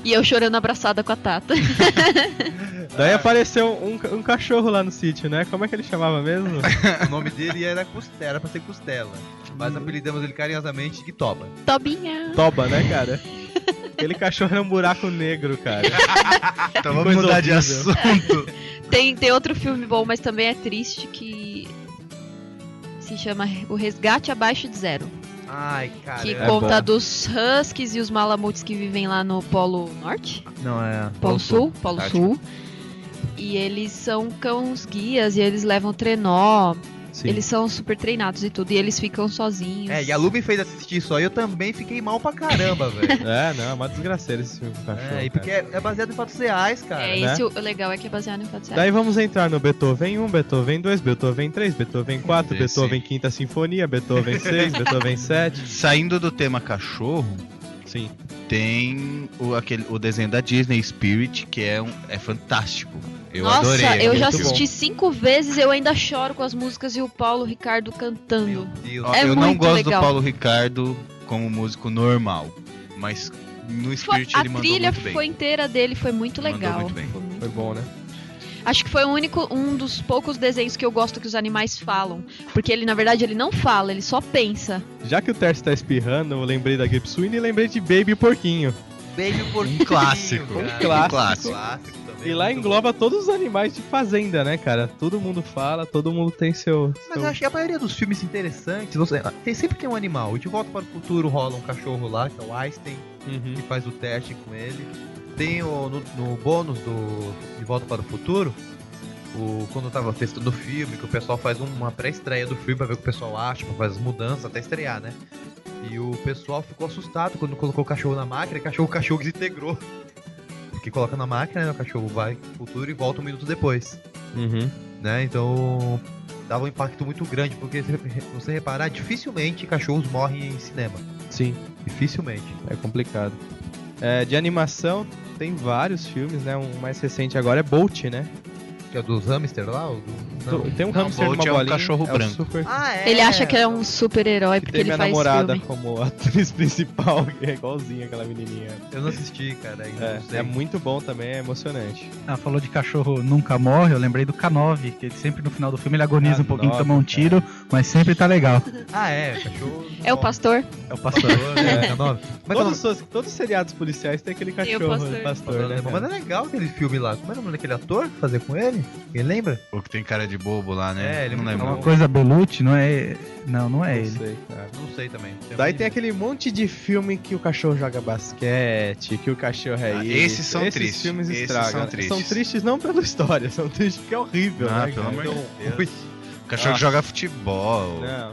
Speaker 7: E eu chorando abraçada com a Tata.
Speaker 4: Daí apareceu um, um cachorro lá no sítio, né? Como é que ele chamava mesmo?
Speaker 3: O nome dele era Costela, era pra ser Costela. Mas apelidamos ele carinhosamente de Toba.
Speaker 7: Tobinha.
Speaker 4: Toba, né, cara? Aquele cachorro era um buraco negro, cara.
Speaker 8: Então vamos mudar de
Speaker 4: horrível.
Speaker 8: assunto.
Speaker 7: Tem, tem outro filme bom, mas também é triste que se chama O Resgate Abaixo de Zero.
Speaker 3: Ai, cara.
Speaker 7: que
Speaker 3: é-
Speaker 7: conta
Speaker 4: bom.
Speaker 7: dos huskies e os malamutes que vivem lá no Polo Norte.
Speaker 3: Não, é.
Speaker 7: Polo Sul, Polo
Speaker 3: Ártico.
Speaker 7: Sul. E eles são cães guias e eles levam trenó.
Speaker 4: Sim.
Speaker 7: Eles são super treinados e tudo. E eles ficam sozinhos.
Speaker 3: É, e a Lu me fez assistir isso aí, eu também fiquei mal pra caramba, velho.
Speaker 4: É, não, é uma desgraceira esse filme do cachorro.
Speaker 3: É, e porque é, é baseado em fatos reais, cara.
Speaker 7: É,
Speaker 4: né?
Speaker 7: esse o legal é que é baseado em fatos reais.
Speaker 4: Daí vamos entrar no Beethoven 1, Beethoven 2, Beethoven 3, Beethoven 4,
Speaker 8: Esse.
Speaker 4: Beethoven Quinta Sinfonia, Beethoven 6, Beethoven 7.
Speaker 8: Saindo do tema cachorro,
Speaker 4: Sim.
Speaker 8: tem o, aquele, o desenho da Disney Spirit, que é, um, é fantástico. Eu
Speaker 7: Nossa,
Speaker 8: adorei.
Speaker 7: eu já
Speaker 4: muito bom.
Speaker 7: assisti cinco vezes eu ainda choro com as músicas e o Paulo Ricardo
Speaker 3: Meu
Speaker 7: cantando. É
Speaker 8: eu não gosto
Speaker 7: legal.
Speaker 8: do Paulo Ricardo como músico normal, mas no
Speaker 7: Foi-
Speaker 8: Spirit
Speaker 7: a
Speaker 8: ele mandou
Speaker 7: trilha
Speaker 8: muito bem.
Speaker 7: foi inteira dele, foi muito legal.
Speaker 8: muito bem.
Speaker 7: Foi muito
Speaker 4: Foi bom, né?
Speaker 7: Acho que foi o único, um dos poucos desenhos que eu gosto que os animais falam. Porque ele, na verdade, ele não fala, ele só pensa.
Speaker 4: Já que o Terce tá espirrando, eu lembrei da Sweeney e lembrei de Baby e Porquinho.
Speaker 3: Baby Porquinho,
Speaker 8: Um clássico.
Speaker 4: Um clássico.
Speaker 8: clássico.
Speaker 3: Clássico
Speaker 4: E lá engloba todos os animais de fazenda, né, cara? Todo mundo fala, todo mundo tem seu.
Speaker 3: Mas
Speaker 4: seu-
Speaker 3: eu acho que a maioria dos filmes interessantes, você, tem, sempre tem um animal. De Volta para o Futuro rola um cachorro lá, que é o Einstein,
Speaker 4: Uhum.
Speaker 3: que faz o teste com ele. Tem o, no, no bônus do De Volta para o Futuro, o, quando eu tava testando o filme, que o pessoal faz uma pré-estreia do filme pra ver o que o pessoal acha, pra fazer as mudanças até estrear, né? E o pessoal ficou assustado quando colocou o cachorro na máquina, o cachorro, o cachorro desintegrou. Porque coloca na máquina, né, o cachorro vai pro futuro e volta um minuto depois
Speaker 4: Uhum.
Speaker 3: né? Então dava um impacto muito grande, porque se você reparar, dificilmente cachorros morrem em cinema.
Speaker 4: Sim,
Speaker 3: Dificilmente.
Speaker 4: é complicado. É, de animação, tem vários filmes, né? Um mais recente agora é Bolt, né?
Speaker 3: Que é dos hamster lá? ou do- não.
Speaker 4: Tem um
Speaker 8: Não,
Speaker 4: hamster numa
Speaker 8: é um cachorro
Speaker 4: o
Speaker 8: branco.
Speaker 4: super-
Speaker 3: Ah, é.
Speaker 7: Ele acha que é um super-herói
Speaker 4: Que
Speaker 7: porque
Speaker 4: tem
Speaker 7: ele
Speaker 4: minha
Speaker 7: faz
Speaker 4: namorada
Speaker 7: filme.
Speaker 4: como atriz principal, que é igualzinha aquela menininha.
Speaker 3: Eu não assisti, cara, ainda
Speaker 4: É,
Speaker 3: não sei.
Speaker 4: é muito bom também, é emocionante.
Speaker 6: Ah, falou de cachorro nunca morre, eu lembrei do K9, que ele sempre no final do filme ele agoniza um pouquinho,
Speaker 4: K9,
Speaker 6: toma um tiro, mas sempre tá legal.
Speaker 3: Ah, é, cachorro.
Speaker 7: É o pastor?
Speaker 6: É o pastor.
Speaker 3: É, é. nome. Mas
Speaker 4: Todos, os, todos os seriados policiais tem aquele cachorro
Speaker 7: pastor.
Speaker 4: pastor, né?
Speaker 3: Mas
Speaker 4: cara?
Speaker 3: é legal aquele filme lá. Como era o nome daquele ator que fazia com ele? Quem lembra?
Speaker 8: O que tem cara de bobo lá, né?
Speaker 3: É, ele
Speaker 8: não
Speaker 3: muito
Speaker 6: É uma coisa Belucci, não é. Não, não é
Speaker 4: Não
Speaker 6: ele.
Speaker 4: sei, cara.
Speaker 3: Não sei também.
Speaker 4: Daí tem aquele monte de filme que o cachorro joga basquete, que o cachorro é
Speaker 8: Ah,
Speaker 4: isso.
Speaker 8: esses são
Speaker 4: esses
Speaker 8: tristes.
Speaker 4: filmes
Speaker 8: Esses
Speaker 4: estragam.
Speaker 8: são tristes.
Speaker 4: São tristes não pela história, são tristes porque é horrível,
Speaker 8: Ah,
Speaker 4: né?
Speaker 8: pelo amor de
Speaker 4: Então,
Speaker 8: Deus. O cachorro
Speaker 4: Ah.
Speaker 8: joga futebol.
Speaker 4: Não.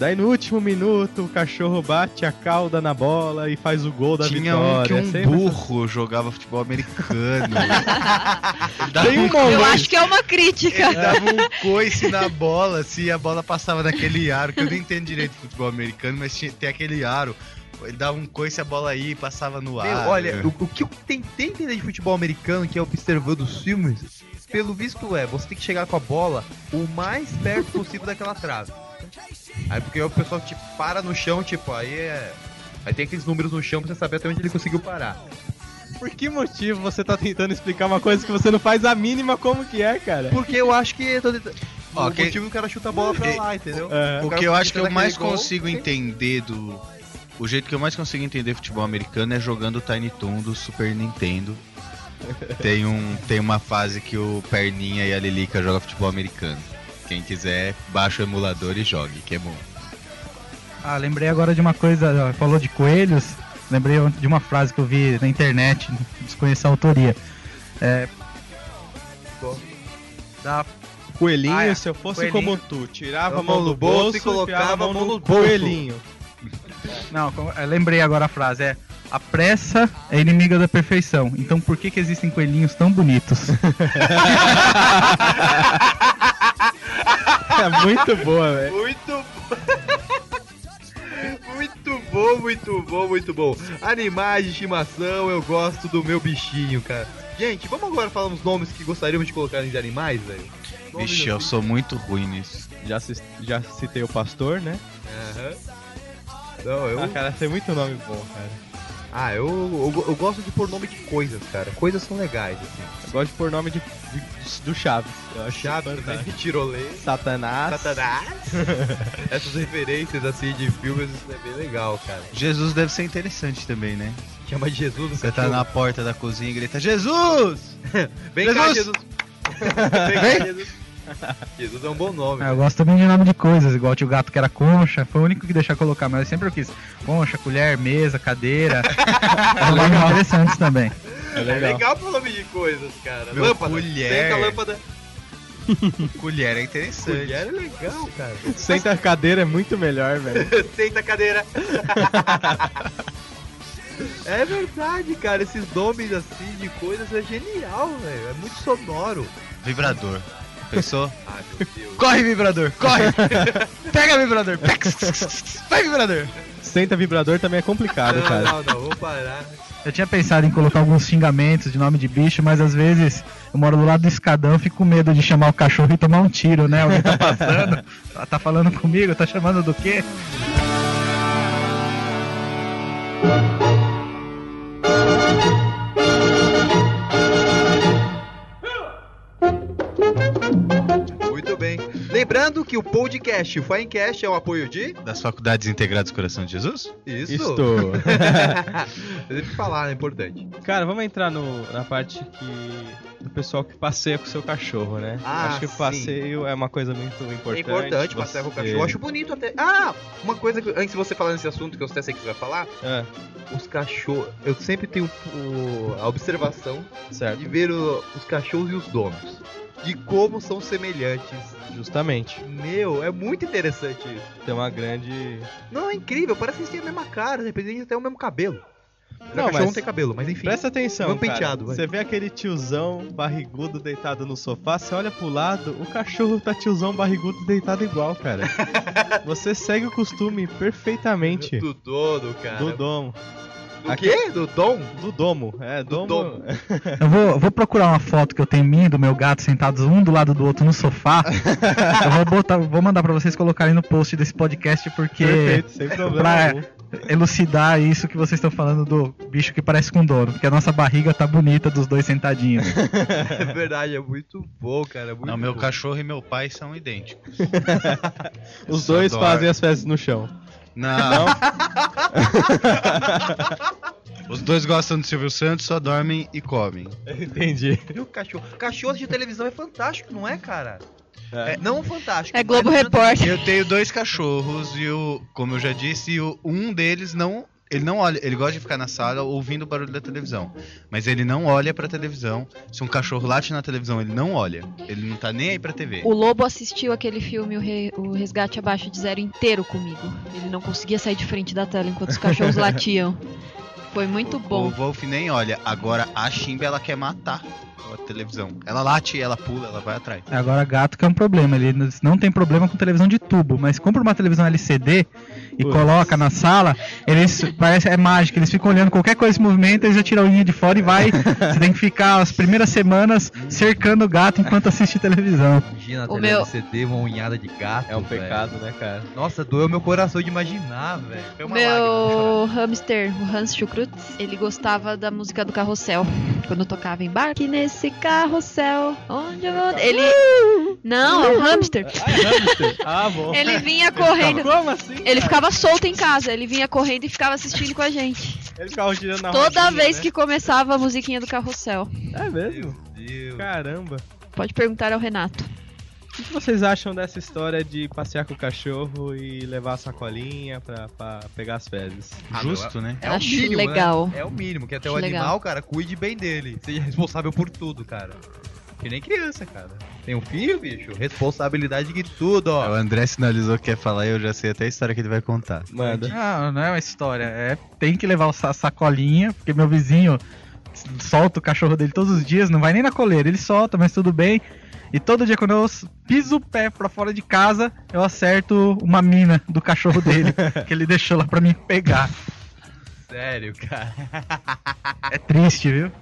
Speaker 4: Daí no último minuto o cachorro bate a cauda na bola e faz o gol da
Speaker 8: Tinha um
Speaker 4: vitória.
Speaker 8: que
Speaker 4: É
Speaker 8: um
Speaker 4: sempre
Speaker 8: burro jogava futebol americano.
Speaker 4: Tem um
Speaker 8: um
Speaker 7: Eu acho que é uma crítica.
Speaker 8: Ele dava um coice na bola, assim, e a bola passava naquele aro, que eu não entendo direito de futebol americano, mas tinha, tem aquele aro. Ele dava um coice, a bola ia e passava no ar.
Speaker 3: Meu, olha, o, o que eu tentei entender de futebol americano, que é observando os filmes, pelo visto é, você tem que chegar com a bola o mais perto possível daquela trave. Aí porque o pessoal tipo, para no chão, tipo, aí é. Aí tem aqueles números no chão pra você saber até onde ele conseguiu parar.
Speaker 4: Por que motivo você tá tentando explicar uma coisa que você não faz a mínima como que é, cara?
Speaker 3: Porque eu acho que. eu tô tentando-
Speaker 8: Ó,
Speaker 3: o
Speaker 8: que-
Speaker 3: motivo que o cara chuta a bola pra lá, entendeu?
Speaker 4: É.
Speaker 8: O que eu acho que eu mais
Speaker 3: gol,
Speaker 8: consigo
Speaker 3: tem-
Speaker 8: entender do. O jeito que eu mais consigo entender futebol americano é jogando o Tiny Toon do Super Nintendo. Tem, um, tem uma fase que o Perninha e a Lilica jogam futebol americano. Quem quiser, baixa o emulador e jogue, que é bom.
Speaker 6: Ah, lembrei agora de uma coisa, falou de coelhos, lembrei de uma frase que eu vi na internet, desconheço a autoria. É. Da
Speaker 4: Coelhinho,
Speaker 3: Ah, é.
Speaker 4: se eu fosse
Speaker 3: Coelhinho.
Speaker 4: como tu, tirava a mão do bolso e colocava a mão no
Speaker 3: bolso.
Speaker 4: coelhinho.
Speaker 6: Não, é, lembrei agora a frase, é a pressa é inimiga da perfeição. Então por que que existem coelhinhos tão bonitos?
Speaker 4: É muito boa, velho.
Speaker 3: Muito Muito bom, muito bom, muito bom. Animais de estimação, eu gosto do meu bichinho, cara. Gente, vamos agora falar uns nomes que gostaríamos de colocar de animais, velho?
Speaker 8: Vixe, eu
Speaker 3: assim.
Speaker 8: sou muito ruim nisso.
Speaker 4: Já, já citei o pastor, né?
Speaker 3: Aham. Não, eu.
Speaker 4: Ah, cara, tem muito nome bom, cara.
Speaker 3: Ah, eu, eu, eu gosto de pôr nome de coisas, cara. Coisas são legais, assim.
Speaker 4: Eu gosto de pôr nome de, de- do Chaves. Eu acho
Speaker 3: Chaves, também, tirolê,
Speaker 4: Satanás.
Speaker 3: Satanás. Essas referências, assim, de filmes, isso é bem legal, cara.
Speaker 8: Jesus deve ser interessante também, né?
Speaker 3: Chama de Jesus,
Speaker 8: Você tá na porta da cozinha e grita: Jesus!
Speaker 3: Vem cá,
Speaker 8: Jesus!
Speaker 3: Jesus. Vem cá, Jesus. Jesus é um bom nome.
Speaker 6: Ah, eu gosto também de nome de coisas, igual tinha o gato que era concha, foi o único que deixar colocar, mas eu sempre eu quis concha, colher, mesa, cadeira. São nomes interessantes também.
Speaker 4: É
Speaker 3: É
Speaker 4: legal.
Speaker 3: legal pro nome de coisas, cara.
Speaker 8: Meu,
Speaker 3: lâmpada.
Speaker 8: colher.
Speaker 3: Senta a lâmpada.
Speaker 8: Colher é interessante.
Speaker 3: Colher é legal, cara.
Speaker 4: Senta a cadeira é muito melhor, velho.
Speaker 3: Senta a cadeira. é verdade, cara. Esses nomes assim de coisas é genial, velho. É muito sonoro.
Speaker 8: Vibrador. Pensou?
Speaker 3: Ai, meu Deus.
Speaker 8: Corre, vibrador! Corre! Pega, vibrador! Pega. Vai, vibrador!
Speaker 4: Senta vibrador também é complicado,
Speaker 3: Não,
Speaker 4: cara.
Speaker 3: não, não, vou parar.
Speaker 6: Eu tinha pensado em colocar alguns xingamentos de nome de bicho, mas às vezes eu moro do lado do escadão, fico com medo de chamar o cachorro e tomar um tiro, né? Alguém tá passando, tá falando comigo, tá chamando do quê?
Speaker 3: Lembrando que o podcast, o Finecast, é um apoio de.
Speaker 8: Das Faculdades Integradas do Coração de Jesus?
Speaker 3: Isso.
Speaker 4: Estou.
Speaker 3: Tem que falar, é importante.
Speaker 4: Cara, vamos entrar no, na parte que. do pessoal que passeia com o seu cachorro, né?
Speaker 3: Ah,
Speaker 4: Acho que o
Speaker 3: sim.
Speaker 4: passeio é uma coisa muito
Speaker 3: É
Speaker 4: importante.
Speaker 3: importante passear com o cachorro. Eu acho bonito até. Ah, uma coisa que antes de você falar nesse assunto, que eu até sei que você vai falar,
Speaker 4: É,
Speaker 3: os cachorros. Eu sempre tenho o- a observação
Speaker 4: certo.
Speaker 3: de ver o- os cachorros e os donos. De como são semelhantes.
Speaker 4: Justamente.
Speaker 3: Meu, é muito interessante isso.
Speaker 4: Tem uma grande.
Speaker 3: Não, é incrível, parece que eles têm a mesma cara, de repente eles têm o mesmo cabelo.
Speaker 4: Não, mas-
Speaker 3: não tem cabelo, mas enfim.
Speaker 4: Presta atenção, cara.
Speaker 3: penteado.
Speaker 4: Você vê aquele tiozão barrigudo deitado no sofá, você olha pro lado, o cachorro tá tiozão barrigudo deitado igual, cara. você segue o costume perfeitamente.
Speaker 3: Do dono, cara.
Speaker 4: Do domo.
Speaker 3: Do
Speaker 4: Aqui-
Speaker 3: quê? Do Dom?
Speaker 4: Do domo. É,
Speaker 3: Do
Speaker 4: domo.
Speaker 3: domo.
Speaker 6: Eu vou, eu vou procurar uma foto que eu tenho minha e do meu gato sentados um do lado do outro no sofá. eu vou botar, vou mandar pra vocês colocarem no post desse podcast porque
Speaker 4: Perfeito, sem problema
Speaker 6: elucidar isso que vocês estão falando do bicho que parece com dono, porque a nossa barriga tá bonita dos dois sentadinhos.
Speaker 3: É verdade, é muito bom, cara. é Muito
Speaker 8: Não, meu
Speaker 3: bom.
Speaker 8: cachorro e meu pai são idênticos.
Speaker 4: Os
Speaker 8: Só
Speaker 4: dois
Speaker 8: dó.
Speaker 4: fazem as fezes no chão.
Speaker 8: Não. Os dois gostam do Silvio Santos, só dormem e comem.
Speaker 4: Entendi.
Speaker 3: Viu, cachorro? Cachorro de televisão é fantástico, não é, cara?
Speaker 4: É.
Speaker 3: É, não fantástico.
Speaker 7: É Globo
Speaker 3: mas-
Speaker 7: Repórter.
Speaker 8: Eu tenho dois cachorros e o, como eu já disse, o- um deles não, ele não olha, ele gosta de ficar na sala ouvindo o barulho da televisão, mas ele não olha pra televisão. Se um cachorro late na televisão, ele não olha. Ele não tá nem aí pra TV.
Speaker 7: O Lobo assistiu aquele filme, o, Re- o Resgate Abaixo de Zero, inteiro comigo. Ele não conseguia sair de frente da tela enquanto os cachorros latiam. Foi muito
Speaker 8: O
Speaker 7: bom.
Speaker 8: Wolf nem olha. Agora a Shimba ela quer matar a televisão. Ela late, ela pula, ela vai atrás.
Speaker 6: Agora gato que é um problema, ele não tem problema com televisão de tubo, mas compra uma televisão LCD e
Speaker 4: Putz.
Speaker 6: coloca na sala, eles parece é mágica, eles ficam olhando qualquer coisa se movimenta, eles já tiram a unha de fora e vai. Você tem que ficar as primeiras semanas cercando o gato enquanto assiste televisão.
Speaker 3: Imagina a
Speaker 7: O meu-
Speaker 3: LCD, uma unhada de gato.
Speaker 4: É um
Speaker 3: velho.
Speaker 4: pecado, né, cara?
Speaker 3: Nossa, doeu meu coração de imaginar, velho.
Speaker 7: Meu hamster, o Hans Schukrutz, ele gostava da música do carrossel. Quando tocava embarque nesse carrossel, onde eu vou... Ele... Não, é um hamster.
Speaker 4: Ah, é hamster? Ah, bom.
Speaker 7: Ele vinha correndo.
Speaker 4: Como assim?
Speaker 7: Ele
Speaker 4: cara?
Speaker 7: Solto em casa, ele vinha correndo e ficava assistindo com a gente.
Speaker 4: Ele ficava girando na
Speaker 7: Toda
Speaker 4: rodinha,
Speaker 7: vez
Speaker 4: né?
Speaker 7: que começava a musiquinha do carrossel.
Speaker 4: É mesmo?
Speaker 3: Meu Deus.
Speaker 4: Caramba.
Speaker 7: Pode perguntar ao Renato.
Speaker 4: O que vocês acham dessa história de passear com o cachorro e levar a sacolinha pra, pra pegar as fezes?
Speaker 3: Ah,
Speaker 8: Justo, né?
Speaker 3: É o
Speaker 7: Acho
Speaker 3: mínimo,
Speaker 7: legal.
Speaker 3: Né? É o mínimo, que até
Speaker 7: Acho
Speaker 3: o
Speaker 7: legal.
Speaker 3: animal, cara, cuide bem dele. Seja responsável por tudo, cara. Que nem criança, cara. Tem um filho, bicho? Responsabilidade de tudo,
Speaker 8: O
Speaker 3: ó.
Speaker 8: André sinalizou que quer falar e eu já sei até a história que ele vai contar.
Speaker 4: Manda.
Speaker 6: Não, não é uma história, é tem que levar a sacolinha, porque meu vizinho solta o cachorro dele todos os dias, não vai nem na coleira, ele solta, mas tudo bem. E todo dia quando eu piso o pé pra fora de casa, eu acerto uma mina do cachorro dele, que ele deixou lá pra mim pegar.
Speaker 3: Sério, cara.
Speaker 6: É triste, viu?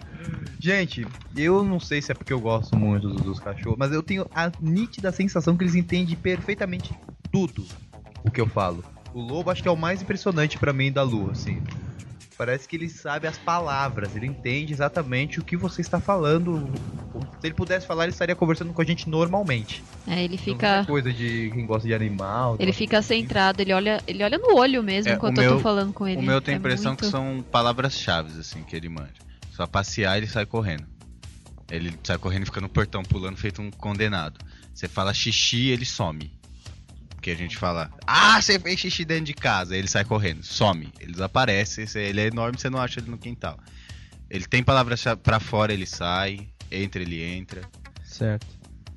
Speaker 3: Gente, eu não sei se é porque eu gosto muito dos, dos cachorros, mas eu tenho a nítida sensação que eles entendem perfeitamente tudo o que eu falo. O lobo acho que é o mais impressionante pra mim da lua, assim. Parece que ele sabe as palavras, ele entende exatamente o que você está falando. Se ele pudesse falar, ele estaria conversando com a gente normalmente.
Speaker 7: É, ele
Speaker 3: Não
Speaker 7: fica.
Speaker 3: é coisa de quem gosta de animal.
Speaker 7: Ele fica centrado, ele olha, ele olha no olho mesmo
Speaker 8: É,
Speaker 7: enquanto
Speaker 8: o
Speaker 7: eu tô
Speaker 8: meu-
Speaker 7: falando com ele.
Speaker 8: O meu tem a
Speaker 7: É
Speaker 8: impressão
Speaker 7: muito-
Speaker 8: que são palavras-chave, assim, que ele manja. Só passear ele sai correndo. Ele sai correndo e fica no portão pulando feito um condenado. Você fala xixi, ele some. Porque a gente fala, ah, você fez xixi dentro de casa. Ele sai correndo, some. Ele desaparece, ele é enorme, você não acha ele no quintal. Ele tem palavras pra fora, ele sai. Entra, ele entra.
Speaker 4: Certo.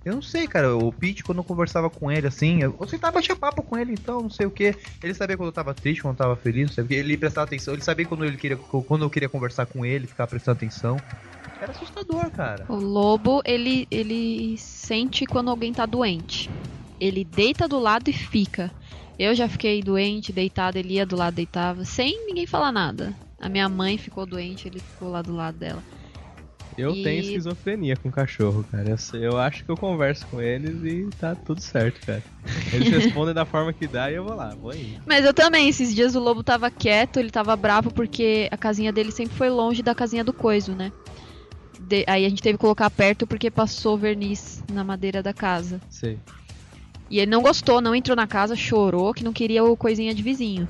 Speaker 3: Eu não sei, cara. O Pete, quando eu conversava com ele, assim, eu- você tava batia papo com ele, então, não sei o que. Ele sabia quando eu tava triste, quando eu tava feliz, não sei o que. Ele prestava atenção. Ele sabia quando, ele queria, quando eu queria conversar com ele, ficar prestando atenção. Era assustador, cara.
Speaker 7: O lobo, ele, ele sente quando alguém tá doente. Ele deita do lado e fica. Eu já fiquei doente, deitado, ele ia do lado, deitava, sem ninguém falar nada. A minha mãe ficou doente, ele ficou lá do lado dela.
Speaker 4: Eu
Speaker 7: E-
Speaker 4: tenho esquizofrenia com cachorro, cara. Eu, eu acho que eu converso com eles e tá tudo certo, cara. Eles respondem da forma que dá e eu vou lá, vou aí.
Speaker 7: Mas eu também, esses dias o lobo tava quieto, ele tava bravo porque a casinha dele sempre foi longe da casinha do coiso, né? De- aí a gente teve que colocar perto porque passou verniz na madeira da casa.
Speaker 4: Sei.
Speaker 7: E ele não gostou, não entrou na casa, chorou, que não queria o coisinha de vizinho.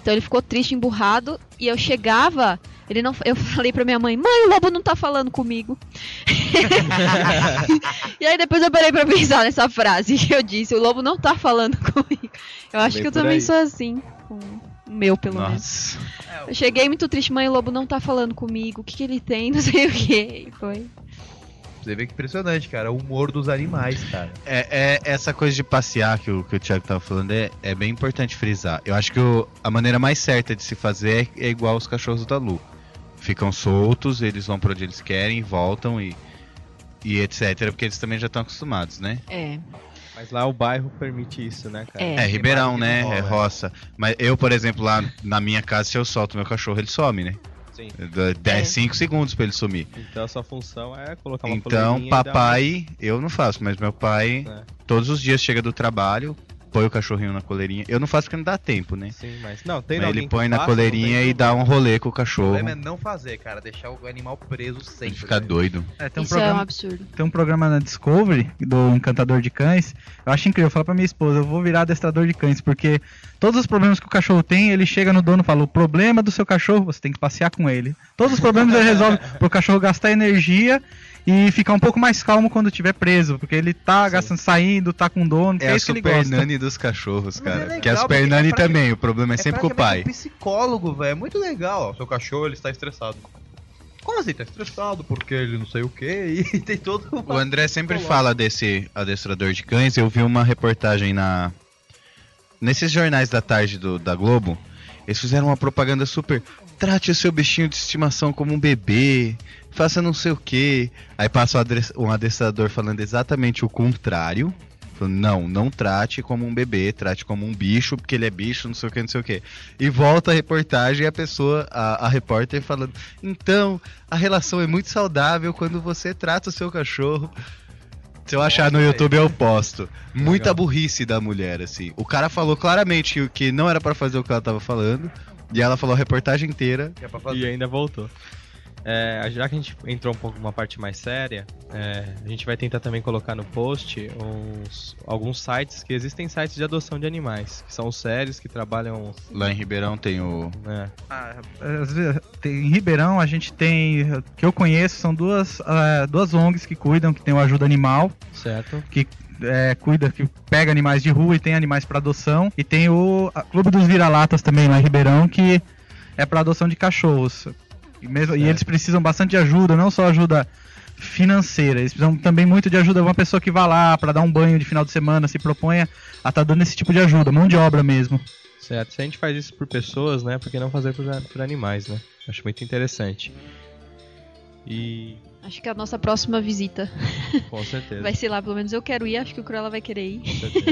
Speaker 7: Então ele ficou triste, emburrado, e eu chegava, ele não, eu falei pra minha mãe, mãe, o lobo não tá falando comigo. e aí depois eu parei pra pensar nessa frase que eu disse, o lobo não tá falando comigo. Eu acho
Speaker 4: Bem
Speaker 7: que eu também
Speaker 4: aí.
Speaker 7: sou assim, com o meu pelo menos.
Speaker 8: Nossa.
Speaker 7: Eu cheguei muito triste, mãe, o lobo não tá falando comigo, o que que ele tem, não sei o que. E foi.
Speaker 3: Você vê que impressionante, cara. O humor dos animais, cara.
Speaker 8: É, é- essa coisa de passear que o, que o Thiago tava falando é, é bem importante frisar. Eu acho que o- a maneira mais certa de se fazer é, é igual os cachorros da Lu. Ficam soltos, eles vão pra onde eles querem, voltam e, e etc. Porque eles também já estão acostumados, né?
Speaker 7: É.
Speaker 4: Mas lá o bairro permite isso, né, cara?
Speaker 7: É.
Speaker 8: É, Ribeirão, né? É roça. Mas eu, por exemplo, lá na minha casa, se eu solto meu cachorro, ele some, né?
Speaker 4: Sim.
Speaker 8: Dá 10,
Speaker 7: É.
Speaker 8: 5 segundos pra ele sumir.
Speaker 4: Então a sua função é colocar uma
Speaker 8: Então,
Speaker 4: e
Speaker 8: papai, eu não faço, mas meu pai,
Speaker 4: É.
Speaker 8: todos os dias chega do trabalho, põe o cachorrinho na coleirinha. Eu não faço porque não dá tempo, né?
Speaker 4: Sim, mas não, tem
Speaker 8: Mas ele põe na
Speaker 4: faça,
Speaker 8: coleirinha
Speaker 4: tem
Speaker 8: e dá um rolê com o
Speaker 3: O
Speaker 8: cachorro.
Speaker 3: problema é não fazer, cara. Deixar o animal preso
Speaker 8: Ele
Speaker 3: sempre.
Speaker 8: fica
Speaker 3: né?
Speaker 8: doido.
Speaker 6: É, tem um
Speaker 7: Isso é um
Speaker 6: programa,
Speaker 7: absurdo.
Speaker 6: tem um programa na Discovery do Encantador de Cães. Eu acho incrível. Eu falo pra minha esposa, eu vou virar adestrador de cães, porque todos os problemas que o cachorro tem, ele chega no dono e fala: o problema do seu cachorro, você tem que passear com ele. Todos os problemas ele resolve pro cachorro gastar energia e ficar um pouco mais calmo quando estiver preso, porque ele tá gastando, saindo, tá com dono, que
Speaker 8: É
Speaker 6: é,
Speaker 8: a
Speaker 6: isso que ele
Speaker 8: super
Speaker 6: gosta.
Speaker 8: nani dos cachorros,
Speaker 3: Mas é
Speaker 8: cara.
Speaker 3: legal,
Speaker 8: que a super
Speaker 3: porque é
Speaker 8: nani
Speaker 3: pra-
Speaker 8: também, o problema é sempre com o pai.
Speaker 3: um psicólogo, velho. É muito legal. Ó, seu cachorro, ele está estressado. Como assim? Tá estressado porque ele não sei o que e tem todo
Speaker 8: O André sempre fala desse adestrador de cães. Eu vi uma reportagem na nesses jornais da tarde do, da Globo. Eles fizeram uma propaganda super. Trate o seu bichinho de estimação como um bebê. Faça não sei o que. Aí passa um adestrador falando exatamente o contrário. Falando, não, não trate como um bebê, trate como um bicho, porque ele é bicho, não sei o que, não sei o que. E volta a reportagem e a pessoa, a, a repórter falando, então, a relação é muito saudável quando você trata o seu cachorro. Se eu achar no YouTube eu posto. Muita burrice da mulher, assim. O cara falou claramente que, que não era pra fazer o que ela tava falando. E ela falou a reportagem inteira.
Speaker 3: Que é
Speaker 4: E ainda voltou. É, já que a gente entrou um pouco numa parte mais séria, é, a gente vai tentar também colocar no post uns, alguns sites que existem sites de adoção de animais, que são sérios que trabalham.
Speaker 8: Lá em Ribeirão tem o.
Speaker 4: né,
Speaker 6: Ah, tem- em Ribeirão a gente tem, que eu conheço, são duas, ah, duas ONGs que cuidam, que tem o Ajuda Animal,
Speaker 4: certo?
Speaker 6: É, cuida, que pega animais de rua e tem animais para adoção. E tem o Clube dos Vira-Latas também lá em Ribeirão, que é para adoção de cachorros. E, mesmo, e eles precisam bastante de ajuda, não só ajuda financeira, eles precisam também muito de ajuda de uma pessoa que vá lá para dar um banho de final de semana, se proponha a estar dando esse tipo de ajuda, mão de obra mesmo.
Speaker 4: Certo. Se a gente faz isso por pessoas, né? Por que não fazer por, por animais, né? Acho muito interessante. E.
Speaker 7: Acho que a nossa próxima visita
Speaker 4: Com certeza.
Speaker 7: vai ser lá, pelo menos eu quero ir, acho que o Cruella vai querer ir.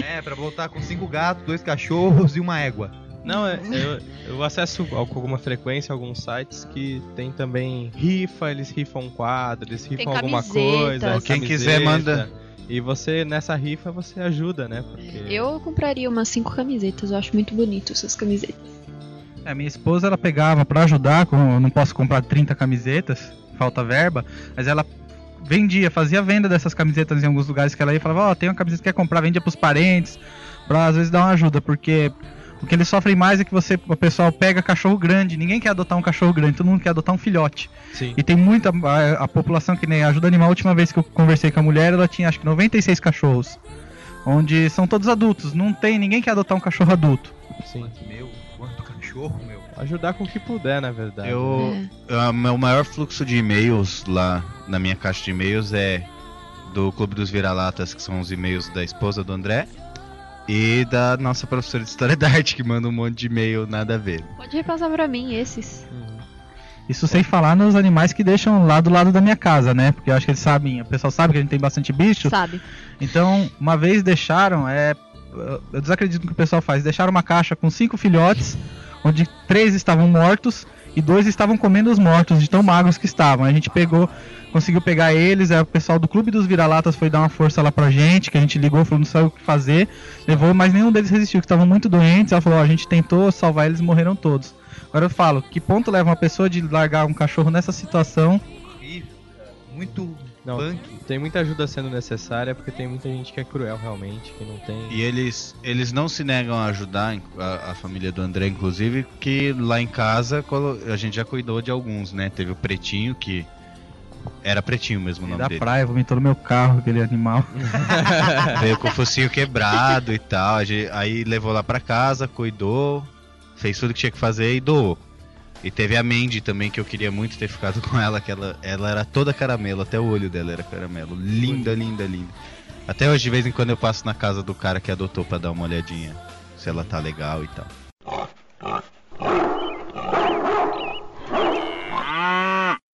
Speaker 3: É, pra voltar com cinco gatos, dois cachorros e uma égua.
Speaker 4: Não, é, eu, eu acesso com alguma frequência alguns sites que tem também rifa, eles rifam quadro, eles rifam alguma
Speaker 7: camisetas.
Speaker 4: coisa.
Speaker 8: Quem quiser,
Speaker 4: camiseta.
Speaker 8: manda.
Speaker 4: E você, nessa rifa, você ajuda, né? Porque...
Speaker 7: Eu compraria umas cinco camisetas, eu acho muito bonito essas camisetas.
Speaker 6: A minha esposa ela pegava pra ajudar, como eu não posso comprar 30 camisetas, falta verba, mas ela vendia, fazia venda dessas camisetas em alguns lugares que ela ia e falava, ó, tem uma camiseta que quer comprar, vendia pros parentes, pra às vezes dar uma ajuda, porque o que eles sofrem mais é que você, o pessoal pega cachorro grande, ninguém quer adotar um cachorro grande, todo mundo quer adotar um filhote.
Speaker 4: Sim.
Speaker 6: E tem muita a, a população que nem ajuda animal, a última vez que eu conversei com a mulher, ela tinha acho que 96 cachorros. Onde são todos adultos, não tem ninguém quer adotar um cachorro adulto.
Speaker 4: Sim.
Speaker 3: Meu, quanto cachorro.
Speaker 4: Ajudar com o que puder, na verdade.
Speaker 8: Eu,
Speaker 7: É.
Speaker 8: o meu maior fluxo de e-mails lá na minha caixa de e-mails é do Clube dos Vira-Latas, que são os e-mails da esposa do André, e da nossa professora de História da Arte, que manda um monte de e-mail nada a ver.
Speaker 7: Pode repassar pra mim esses.
Speaker 4: Uhum.
Speaker 6: Isso sem falar nos animais que deixam lá do lado da minha casa, né? Porque eu acho que eles sabem, o pessoal sabe que a gente tem bastante bicho.
Speaker 7: Sabe?
Speaker 6: Então, uma vez deixaram, é. Eu desacredito no que o pessoal faz. Deixaram uma caixa com cinco filhotes, onde três estavam mortos e dois estavam comendo os mortos, de tão magros que estavam. A gente pegou, conseguiu pegar eles, aí o pessoal do Clube dos Vira-Latas foi dar uma força lá pra gente, que a gente ligou, falou, não sabe o que fazer, levou, mas nenhum deles resistiu, que estavam muito doentes. Ela falou, ó, a gente tentou salvar eles morreram todos. Agora eu falo, que ponto leva uma pessoa de largar um cachorro nessa situação?
Speaker 3: Muito
Speaker 4: Não,
Speaker 3: punk.
Speaker 4: tem muita ajuda sendo necessária porque tem muita gente que é cruel realmente, que não tem.
Speaker 8: E eles, eles não se negam a ajudar, a, a família do André, inclusive, que lá em casa a gente já cuidou de alguns, né? Teve o Pretinho, que era Pretinho mesmo o nome
Speaker 6: Da
Speaker 8: dele.
Speaker 6: praia, vomitou no meu carro, aquele animal.
Speaker 8: Veio com o focinho quebrado e tal. a gente- aí levou lá pra casa, cuidou, fez tudo que tinha que fazer e doou. E teve a Mandy também, que eu queria muito ter ficado com ela, que ela, ela era toda caramelo, até o olho dela era caramelo. Linda, linda, linda. Até hoje, de vez em quando, eu passo na casa do cara que adotou pra dar uma olhadinha. Se ela tá legal e tal.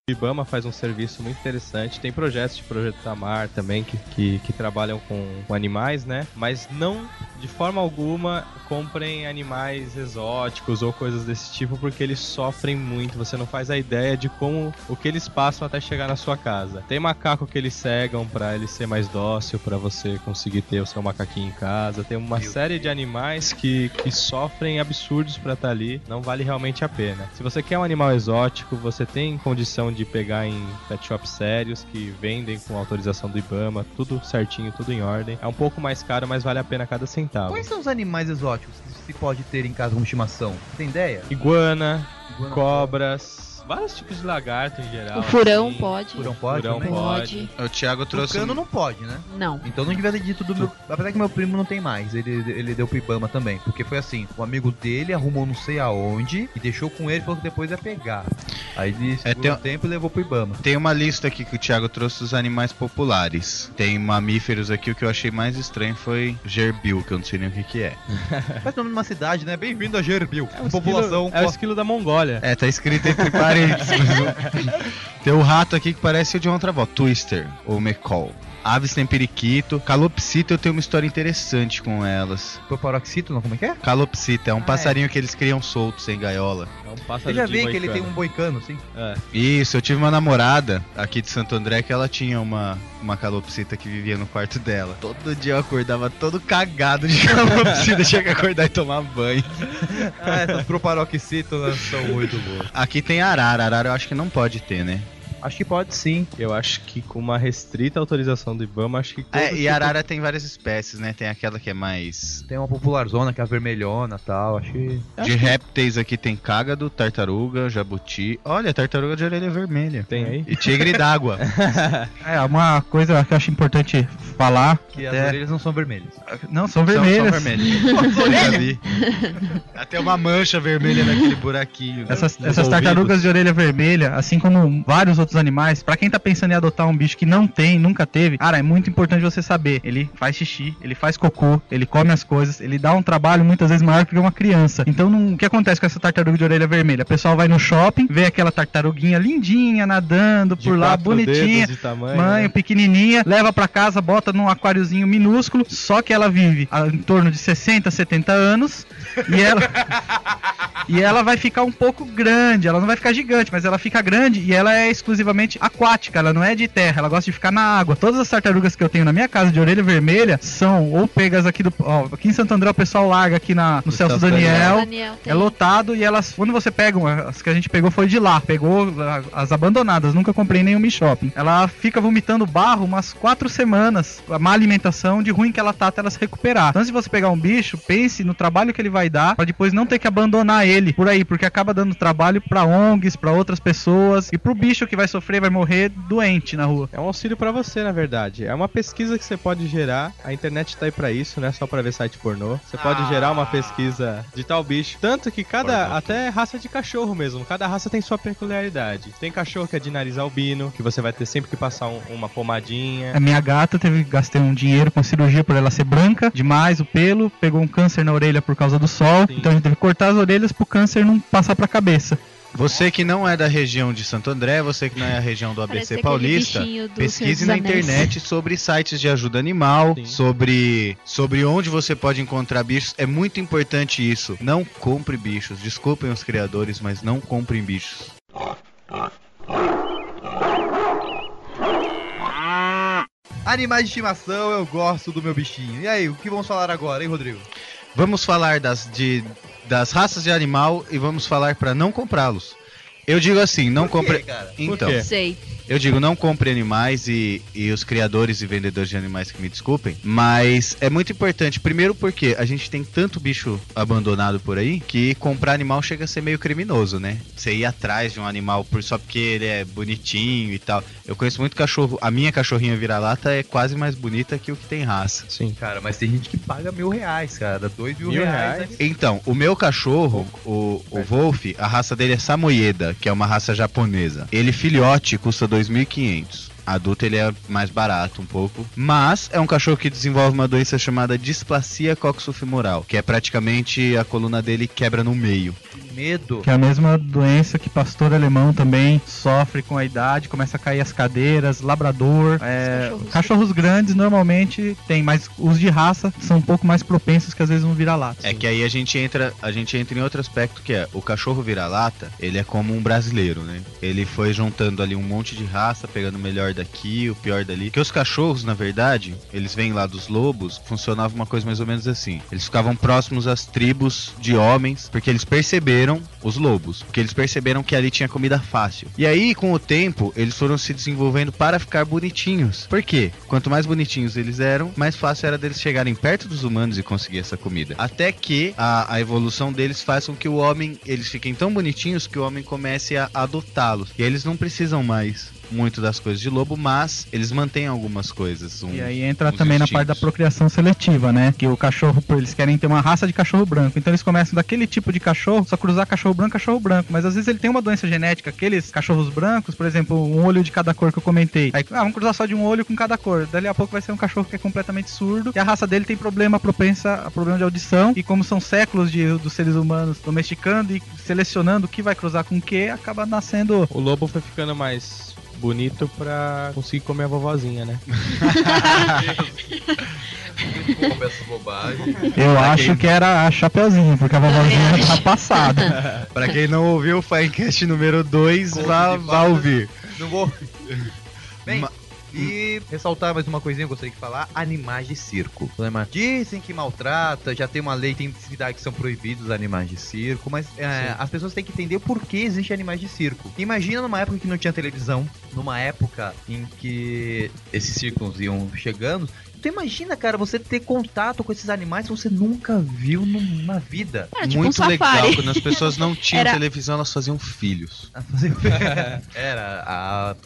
Speaker 4: O Ibama faz um serviço muito interessante. Tem projetos de Projeto Tamar também que, que, que trabalham com, com animais, né? Mas não, de forma alguma, comprem animais exóticos ou coisas desse tipo, porque eles sofrem muito. Você não faz a ideia de como o que eles passam até chegar na sua casa. Tem macaco que eles cegam pra ele ser mais dócil, pra você conseguir ter o seu macaquinho em casa. Tem uma série de animais que, que sofrem absurdos pra estar ali. Não vale realmente a pena. Se você quer um animal exótico, você tem condição de pegar em pet shops sérios que vendem com autorização do Ibama, tudo certinho, tudo em ordem. É um pouco mais caro, mas vale a pena cada centavo.
Speaker 3: Quais são os animais exóticos que se pode ter em casa como estimação? Você tem ideia?
Speaker 4: Iguana,
Speaker 3: Iguana
Speaker 4: cobras, vários tipos de lagarto em geral.
Speaker 7: O furão
Speaker 4: assim.
Speaker 7: pode.
Speaker 3: Furão pode
Speaker 4: Furão
Speaker 3: também?
Speaker 4: pode.
Speaker 8: O Thiago trouxe.
Speaker 3: Tucano
Speaker 8: um-
Speaker 3: não pode, né?
Speaker 7: Não.
Speaker 3: Então não devia ter dito do meu. Apesar que meu primo não tem mais, ele, ele deu pro Ibama também. Porque foi assim: o amigo dele arrumou não sei aonde e deixou com ele, falou que depois ia pegar. Aí ele
Speaker 8: É, tem-
Speaker 3: um tempo e levou pro Ibama.
Speaker 8: Tem uma lista aqui que o Thiago trouxe dos animais populares. Tem mamíferos aqui, o que eu achei mais estranho foi gerbil, que eu não sei nem o que, que é.
Speaker 3: Faz nome de uma cidade, né? Bem-vindo a Gerbil.
Speaker 4: É o
Speaker 3: População.
Speaker 4: esquilo, é o esquilo da Mongólia.
Speaker 8: É, tá escrito entre parênteses. Tem um rato aqui que parece o de outra Twister, ou McCall. Aves tem periquito. Calopsita eu tenho uma história interessante com elas.
Speaker 3: Proparoxito, não? Como é que é?
Speaker 8: Calopsita é um
Speaker 3: Ah,
Speaker 8: passarinho que eles criam solto, sem gaiola.
Speaker 4: É um
Speaker 3: Eu
Speaker 4: pássaro
Speaker 3: já vi que ele tem um boicano, assim.
Speaker 4: É.
Speaker 8: Isso, eu tive uma namorada aqui de Santo André que ela tinha uma, uma calopsita que vivia no quarto dela. Todo dia eu acordava todo cagado de calopsita, tinha que acordar e tomar banho.
Speaker 3: Ah, essas proparoxítonas são muito boas.
Speaker 8: Aqui tem arara, arara eu acho que não pode ter, né?
Speaker 3: Acho que pode sim.
Speaker 4: Eu acho que com uma restrita autorização do Ibama, acho que
Speaker 8: É, e
Speaker 4: tipo-
Speaker 8: arara tem várias espécies, né? Tem aquela que é mais.
Speaker 3: Tem uma popular zona que é a vermelhona e tal. Acho que.
Speaker 8: De répteis aqui tem cágado, tartaruga, jabuti. Olha, tartaruga de orelha vermelha.
Speaker 4: Tem aí?
Speaker 8: E tigre d'água.
Speaker 6: É, uma coisa que eu acho importante falar.
Speaker 3: Que as
Speaker 6: até-
Speaker 3: orelhas não são vermelhas.
Speaker 6: Não, são vermelhas.
Speaker 8: São, são vermelhas. Até uma mancha vermelha naquele buraquinho.
Speaker 6: Essas, essas tartarugas de orelha vermelha, assim como vários outros animais, pra quem tá pensando em adotar um bicho que não tem, nunca teve, cara, é muito importante você saber. Ele faz xixi, ele faz cocô, ele come as coisas, ele dá um trabalho muitas vezes maior que uma criança. Então, não- o que acontece com essa tartaruga de orelha vermelha? O pessoal vai no shopping, vê aquela tartaruguinha lindinha nadando
Speaker 4: De
Speaker 6: por lá,
Speaker 4: quatro
Speaker 6: bonitinha.
Speaker 4: de tamanho,
Speaker 6: Mãe,
Speaker 4: né?
Speaker 6: pequenininha, leva pra casa, bota num aquáriozinho minúsculo, só que ela vive em torno de 60, 70 anos e ela e ela vai ficar um pouco grande, ela não vai ficar gigante, mas ela fica grande e ela é exclusivamente aquática, ela não é de terra, ela gosta de ficar na água. Todas as tartarugas que eu tenho na minha casa de orelha vermelha são ou pegas aqui do, ó, aqui em Santo André o pessoal larga aqui na no Celso
Speaker 4: Celso
Speaker 6: Daniel.
Speaker 7: Daniel.
Speaker 6: É lotado e elas, quando você pega, uma- as que a gente pegou foi de lá, pegou as abandonadas, nunca comprei nenhum em shopping. Ela fica vomitando barro umas quatro semanas, a má alimentação, de ruim que ela tá até ela se recuperar. Então, se você pegar um bicho, pense no trabalho que ele vai dar, pra depois não ter que abandonar ele por aí, porque acaba dando trabalho pra ONGs, pra outras pessoas, e pro bicho que vai sofrer, vai morrer doente na rua.
Speaker 4: É um auxílio pra você, na verdade. É uma pesquisa que você pode gerar. A internet tá aí pra isso, não é só pra ver site pornô. Você pode gerar uma pesquisa de tal bicho. Tanto que cada, até raça de cachorro mesmo, cada raça tem sua peculiaridade. Tem cachorro que é de nariz albino, que você vai ter sempre que passar um- uma pomadinha.
Speaker 6: A minha gata teve gastei um dinheiro com cirurgia por ela ser branca demais, o pelo, pegou um câncer na orelha por causa do sol.
Speaker 4: Sim.
Speaker 6: Então a gente teve que cortar as orelhas pro câncer não passar pra cabeça.
Speaker 8: Você que não é da região de Santo André, você que não é da região do ABC Paulista, pesquise na internet sobre sites de ajuda animal,
Speaker 4: Sim.
Speaker 8: sobre, sobre onde você pode encontrar bichos. É muito importante isso. Não compre bichos. Desculpem os criadores, mas não comprem bichos.
Speaker 3: Animais de estimação, eu gosto do meu bichinho. E aí, o que vamos falar agora, hein, Rodrigo?
Speaker 8: Vamos falar das, de, das raças de animal e vamos falar para não comprá-los. Eu digo assim, não compre.
Speaker 3: cara?
Speaker 8: Então,
Speaker 4: quê?
Speaker 7: Sei.
Speaker 8: eu digo não compre animais e, e os criadores e vendedores de animais que me desculpem, mas é muito importante. Primeiro porque a gente tem tanto bicho abandonado por aí que comprar animal chega a ser meio criminoso, né? Você ir atrás de um animal por só porque ele é bonitinho e tal. Eu conheço muito cachorro. A minha cachorrinha vira-lata é quase mais bonita que o que tem raça.
Speaker 4: Sim.
Speaker 3: Cara, mas tem gente que paga mil reais, cara. Dois mil,
Speaker 4: Mil
Speaker 3: reais.
Speaker 4: reais?
Speaker 3: né?
Speaker 8: Então, o meu cachorro, o, o Wolf, a raça dele é Samoyeda, que é uma raça japonesa. Ele filhote custa 2.500. Adulto ele é mais barato um pouco, mas é um cachorro que desenvolve uma doença chamada displasia coxofemoral, que é praticamente a coluna dele quebra no meio.
Speaker 3: Que medo.
Speaker 6: Que é a mesma doença que pastor alemão também sofre com a idade, começa a cair as cadeiras, labrador. é,
Speaker 7: cachorros.
Speaker 6: cachorros grandes normalmente tem, mas os de raça são um pouco mais propensos que às vezes um vira-lata.
Speaker 8: É que aí a gente entra, a gente entra em outro aspecto que é o cachorro vira-lata, ele é como um brasileiro, né? Ele foi juntando ali um monte de raça, pegando o melhor daqui, o pior dali. Que os cachorros, na verdade, eles vêm lá dos lobos, funcionava uma coisa mais ou menos assim. Eles ficavam próximos às tribos de homens, porque eles perceberam os lobos, porque eles perceberam que ali tinha comida fácil. E aí, com o tempo, eles foram se desenvolvendo para ficar bonitinhos. Por quê? Quanto mais bonitinhos eles eram, mais fácil era deles chegarem perto dos humanos e conseguir essa comida. Até que a, a evolução deles faz com que o homem, eles fiquem tão bonitinhos que o homem comece a adotá-los. E aí eles não precisam mais muito das coisas de lobo, mas eles mantêm algumas coisas. um-
Speaker 6: E aí entra
Speaker 8: uns
Speaker 6: também na parte da
Speaker 8: instintos.
Speaker 6: procriação seletiva, né? Que o cachorro, eles querem ter uma raça de cachorro branco. Então eles começam daquele tipo de cachorro, só cruzar cachorro branco, cachorro branco. Mas às vezes ele tem uma doença genética, aqueles cachorros brancos, por exemplo, um olho de cada cor que eu comentei. Aí, ah, vamos cruzar só de um olho com cada cor. Dali a pouco vai ser um cachorro que é completamente surdo. E a raça dele tem problema propensa a problema de audição. E como são séculos de, dos seres humanos domesticando e selecionando o que vai cruzar com o que, acaba nascendo
Speaker 4: O lobo foi ficando mais bonito pra conseguir comer a vovozinha, né?
Speaker 6: Eu acho que era a Chapeuzinho, porque a vovozinha tá passada.
Speaker 8: Pra quem não ouviu o Finecast número 2,
Speaker 3: Conto
Speaker 8: vá, vá ouvir.
Speaker 3: Não vou. Bem,
Speaker 8: Ma-
Speaker 3: e ressaltar mais uma coisinha que eu gostaria de falar: animais de circo. Dizem que maltrata, já tem uma lei, tem cidades que são proibidos os animais de circo, mas é, as pessoas têm que entender por que existem animais de circo. Imagina numa época que não tinha televisão, numa época em que esses circos iam chegando. Então imagina, cara, você ter contato com esses animais que você nunca viu na vida.
Speaker 7: Era tipo
Speaker 8: Muito
Speaker 7: um
Speaker 8: legal,
Speaker 7: safari.
Speaker 8: quando as pessoas não tinham
Speaker 7: Era-
Speaker 8: televisão, elas faziam filhos.
Speaker 3: Era a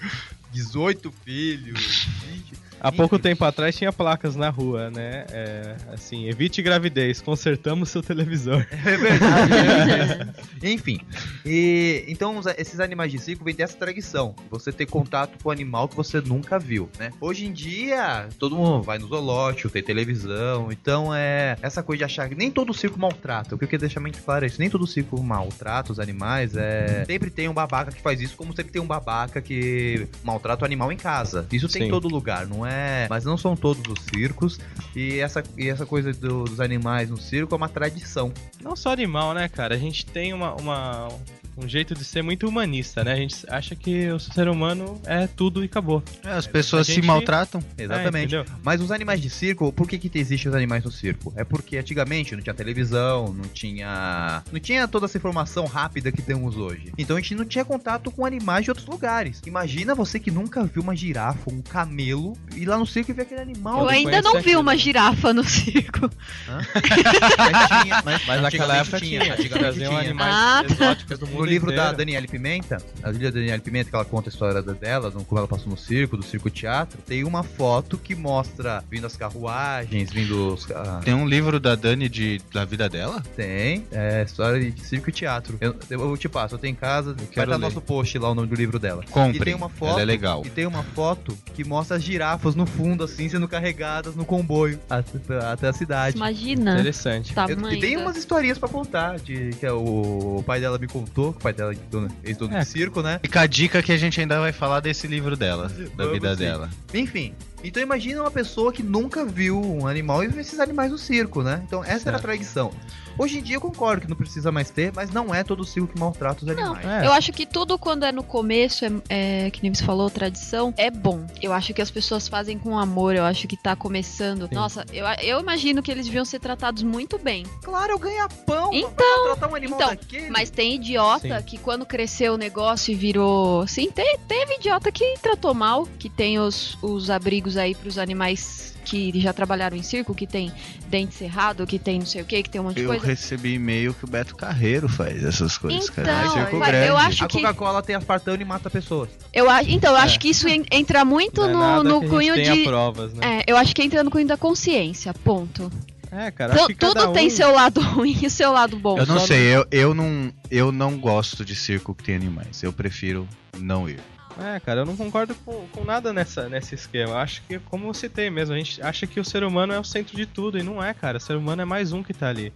Speaker 3: 18 filhos, 20.
Speaker 4: Há pouco tempo atrás tinha placas na rua, né? É, assim, evite gravidez, consertamos seu televisor.
Speaker 3: É verdade. Enfim. E, então, esses animais de circo vêm dessa tradição. Você ter contato com o animal que você nunca viu, né? Hoje em dia, todo mundo vai no zoológico, tem televisão. Então, é essa coisa de achar que nem todo circo maltrata. O que eu queria deixar muito claro é isso. Nem todo circo maltrata os animais. É... Sempre tem um babaca que faz isso, como sempre tem um babaca que maltrata o animal em casa. Isso tem em
Speaker 4: Sim.
Speaker 3: todo lugar, não é? Mas não são todos os circos. E essa, e essa coisa do- dos animais no circo é uma tradição.
Speaker 4: Não só animal, né, cara? A gente tem uma, uma- um jeito de ser muito humanista, né? A gente acha que o ser humano é tudo e acabou.
Speaker 8: É, as pessoas
Speaker 4: a
Speaker 8: se
Speaker 4: gente-
Speaker 8: maltratam.
Speaker 3: Exatamente.
Speaker 4: É?
Speaker 3: Mas os animais de circo, por que que existem os animais no circo? É porque antigamente não tinha televisão, não tinha, não tinha toda essa informação rápida que temos hoje. Então a gente não tinha contato com animais de outros lugares. Imagina você que nunca viu uma girafa, um camelo, ir lá no circo e ver aquele animal.
Speaker 7: Eu ainda não vi
Speaker 4: aquilo.
Speaker 7: uma girafa no circo.
Speaker 3: Mas tinha, mas,
Speaker 4: Mas naquela
Speaker 3: antigamente
Speaker 4: época tinha,
Speaker 3: antigamente
Speaker 4: traziam
Speaker 3: tinha.
Speaker 4: animais
Speaker 7: Ah, tá.
Speaker 4: exóticos do mundo
Speaker 3: No livro da. Daniele Pimenta, a da Daniele Pimenta, que ela conta a história dela, como ela passou no circo, do circo teatro, tem uma foto que mostra vindo as carruagens, vindo os. ah,
Speaker 8: Tem um livro da Dani de, da vida dela?
Speaker 3: Tem, é história de circo e teatro. Eu, eu, te passo, eu tenho em casa, vai
Speaker 8: quero
Speaker 3: estar no
Speaker 8: ler.
Speaker 3: nosso post lá o nome do livro dela.
Speaker 8: Compre.
Speaker 3: E tem uma foto.
Speaker 8: Ela é legal.
Speaker 3: E tem uma foto que mostra as girafas no fundo, assim, sendo carregadas no comboio até, até a cidade.
Speaker 7: Imagina.
Speaker 4: Interessante.
Speaker 7: o
Speaker 3: Eu- e tem
Speaker 7: da-
Speaker 3: umas historinhas pra contar, de, que é o, o pai dela me contou, que o pai dela é dono-
Speaker 4: É.
Speaker 3: de circo, né?
Speaker 8: Fica a dica que a gente ainda vai falar desse livro dela, da
Speaker 3: Vamos
Speaker 8: vida
Speaker 3: sim.
Speaker 8: dela.
Speaker 3: Enfim, então imagina uma pessoa que nunca viu um animal e vê esses animais no circo, né? Então essa era a
Speaker 4: Certo.
Speaker 3: tradição. Hoje em dia eu concordo que não precisa mais ter, mas não é todo circo que maltrata os animais.
Speaker 4: É.
Speaker 7: Eu acho que tudo quando é no começo, é, é, que nem você falou, tradição, é bom. Eu acho que as pessoas fazem com amor, eu acho que tá começando.
Speaker 4: Sim.
Speaker 7: Nossa, eu, eu imagino que eles deviam ser tratados muito bem.
Speaker 3: Claro, eu ganho pão
Speaker 7: Então,
Speaker 3: pra maltratar um animal
Speaker 7: então,
Speaker 3: daquele.
Speaker 7: Mas tem idiota
Speaker 4: Sim.
Speaker 7: que quando cresceu o negócio e virou. Sim, te- teve idiota que tratou mal, que tem os, os abrigos aí pros animais que já trabalharam em circo, que tem dente cerrado, que tem não sei o que, que tem um monte de
Speaker 8: Eu
Speaker 7: coisa.
Speaker 8: recebi e-mail que o Beto Carreiro faz essas coisas, cara.
Speaker 7: Então,
Speaker 8: É circo
Speaker 7: vai-
Speaker 8: grande.
Speaker 7: eu acho
Speaker 3: a
Speaker 7: que-
Speaker 3: Coca-Cola tem aspartame e mata pessoas.
Speaker 7: Eu, a- então, eu
Speaker 4: É.
Speaker 7: acho que isso en- entra muito
Speaker 4: Não é
Speaker 7: no,
Speaker 4: nada
Speaker 7: no cunho de.
Speaker 4: provas, né?
Speaker 7: É, eu acho que entra no cunho da consciência, ponto.
Speaker 4: É, cara,
Speaker 7: Tu-
Speaker 4: acho que cada
Speaker 7: tudo tem
Speaker 4: um-
Speaker 7: seu lado ruim e seu lado bom.
Speaker 8: Eu não sei, eu, eu, não, eu não gosto de circo que tem animais. Eu prefiro não ir.
Speaker 4: É, cara, eu não concordo com, com nada nessa, nesse esquema. Eu acho que, como eu citei mesmo, a gente acha que o ser humano é o centro de tudo e não é, cara. O ser humano é mais um que tá ali.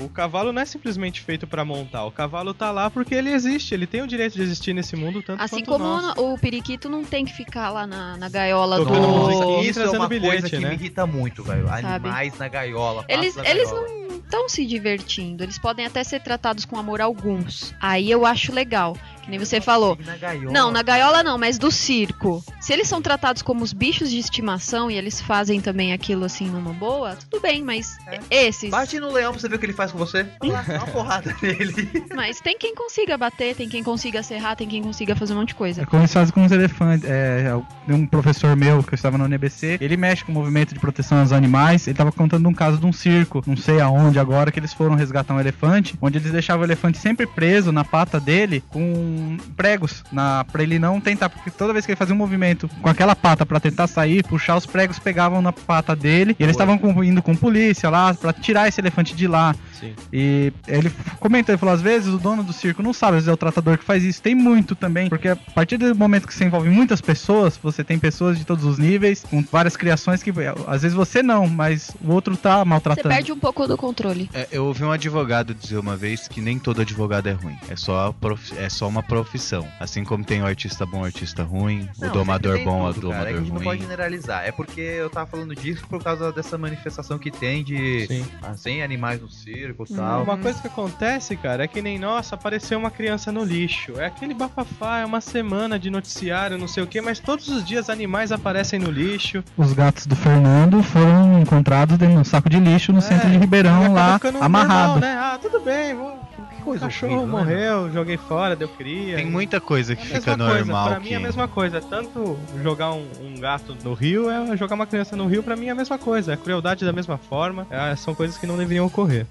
Speaker 4: O cavalo não é simplesmente feito pra montar. O cavalo tá lá porque ele existe. Ele tem o direito de existir nesse mundo tanto
Speaker 7: Assim
Speaker 4: quanto
Speaker 7: como
Speaker 4: nós.
Speaker 7: o periquito não tem que ficar lá na, na gaiola
Speaker 4: Todo
Speaker 7: do.
Speaker 3: isso é
Speaker 4: trazendo
Speaker 3: uma
Speaker 4: bilhete,
Speaker 3: coisa que
Speaker 4: né?
Speaker 3: me irrita muito, velho.
Speaker 7: Sabe?
Speaker 3: Animais na gaiola.
Speaker 7: Eles,
Speaker 3: na
Speaker 7: eles
Speaker 3: gaiola.
Speaker 7: não estão se divertindo. Eles podem até ser tratados com amor alguns. Aí eu acho legal. Que nem você falou.
Speaker 3: Na gaiola.
Speaker 7: Não, na gaiola não, mas do circo. Se eles são tratados como os bichos de estimação e eles fazem também aquilo assim numa boa, tudo bem, mas esses.
Speaker 3: Bate no leão pra você ver o que ele faz com você. Lá, dá uma porrada nele.
Speaker 7: Mas tem quem consiga bater, tem quem consiga serrar, tem quem consiga fazer um monte de
Speaker 6: É
Speaker 7: coisa.
Speaker 6: como eles fazem com os elefantes. É, tem um professor meu que eu estava na UNBC, ele mexe com o movimento de proteção aos animais. Ele estava contando um caso de um circo, não sei aonde agora, que eles foram resgatar um elefante, onde eles deixavam o elefante sempre preso na pata dele com pregos, na, pra ele não tentar, porque toda vez que ele fazia um movimento com aquela pata pra tentar sair, puxar, os pregos pegavam na pata dele e eles estavam indo com polícia lá pra tirar esse elefante de lá.
Speaker 4: Sim.
Speaker 6: E ele comentou, ele falou, às vezes o dono do circo não sabe, às vezes é o tratador que faz isso. Tem muito também, porque a partir do momento que você envolve muitas pessoas, você tem pessoas de todos os níveis, com várias criações que às vezes você não, mas o outro tá
Speaker 7: Você
Speaker 6: maltratando.
Speaker 7: perde um pouco do controle.
Speaker 8: É, eu ouvi um advogado dizer uma vez que nem todo advogado é ruim. É só, a profi- é só uma profissão. Assim como tem o artista bom, o artista ruim, o
Speaker 3: Não,
Speaker 8: domador
Speaker 3: sempre tem
Speaker 8: bom,
Speaker 3: tudo,
Speaker 8: o
Speaker 3: cara. É que a
Speaker 8: domador
Speaker 3: gente não
Speaker 8: ruim.
Speaker 3: pode generalizar. É porque eu tava falando disso por causa dessa manifestação que tem de
Speaker 4: Sim.
Speaker 3: sem animais no circo e
Speaker 7: Hum,
Speaker 3: tal.
Speaker 4: Uma coisa que acontece, cara, é que nem, nossa, apareceu uma criança no lixo. É aquele bafafá, é uma semana de noticiário, não sei o que, mas todos os dias animais aparecem no lixo.
Speaker 6: Os gatos do Fernando foram encontrados dentro de um saco de lixo no
Speaker 4: É,
Speaker 6: centro de Ribeirão
Speaker 4: acaba
Speaker 6: lá,
Speaker 4: ficando
Speaker 6: amarrado.
Speaker 4: normal, né? Ah, tudo bem, vou... o
Speaker 3: coisa
Speaker 4: cachorro
Speaker 3: horrível, né,
Speaker 4: morreu, joguei fora, deu cria.
Speaker 8: Tem muita coisa
Speaker 4: É
Speaker 8: que
Speaker 4: a
Speaker 8: fica
Speaker 4: mesma coisa,
Speaker 8: normal
Speaker 4: pra mim
Speaker 8: que...
Speaker 4: é a mesma coisa. Tanto jogar um, um gato no rio, é jogar uma criança no rio, pra mim é a mesma coisa. É crueldade da mesma forma. É, são coisas que não deveriam ocorrer.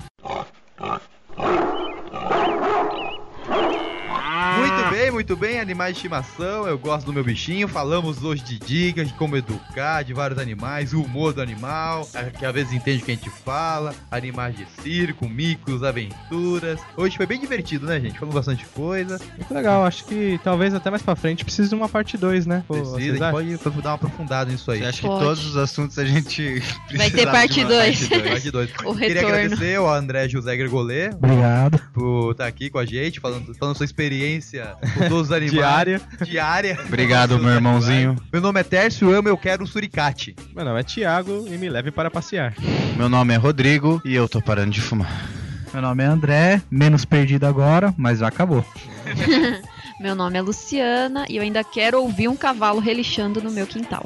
Speaker 3: Muito bem, animais de estimação, eu gosto do meu bichinho. Falamos hoje de dicas, de como educar, de vários animais, o humor do animal, que às vezes entende o que a gente fala, animais de circo, micos, aventuras. Hoje foi bem divertido, né, gente? Falamos bastante coisa.
Speaker 4: Muito legal, acho que talvez até mais pra frente precise de uma parte 2, né? Pô,
Speaker 3: Precisa, a gente pode dar uma aprofundada nisso aí.
Speaker 8: Você acha
Speaker 7: Pode.
Speaker 8: que todos os assuntos a gente
Speaker 7: Vai ter parte
Speaker 8: de uma
Speaker 7: dois.
Speaker 8: parte dois?
Speaker 3: Parte dois.
Speaker 7: O
Speaker 3: Queria
Speaker 7: retorno.
Speaker 3: agradecer ao André José Gregolê
Speaker 6: Obrigado.
Speaker 3: por estar aqui com a gente, falando, falando sua experiência com todos os animais.
Speaker 4: Diária.
Speaker 3: Diária.
Speaker 8: Obrigado, meu irmãozinho.
Speaker 3: Meu nome é Tércio, eu amo, eu quero um suricate.
Speaker 4: Meu nome é Thiago e me leve para passear.
Speaker 8: Meu nome é Rodrigo e eu tô parando de fumar.
Speaker 6: Meu nome é André, menos perdido agora, mas já acabou.
Speaker 7: Meu nome é Luciana e eu ainda quero ouvir um cavalo relixando no meu quintal.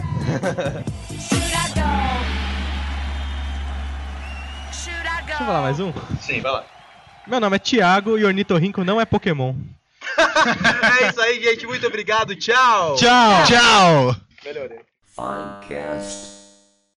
Speaker 4: Deixa eu falar mais um?
Speaker 3: Sim, vai lá.
Speaker 4: Meu nome é Thiago e Ornitorrinco não é Pokémon.
Speaker 3: É isso aí, gente. Muito obrigado. Tchau.
Speaker 4: Tchau!
Speaker 8: Tchau!
Speaker 3: Melhorei.
Speaker 1: Funcast.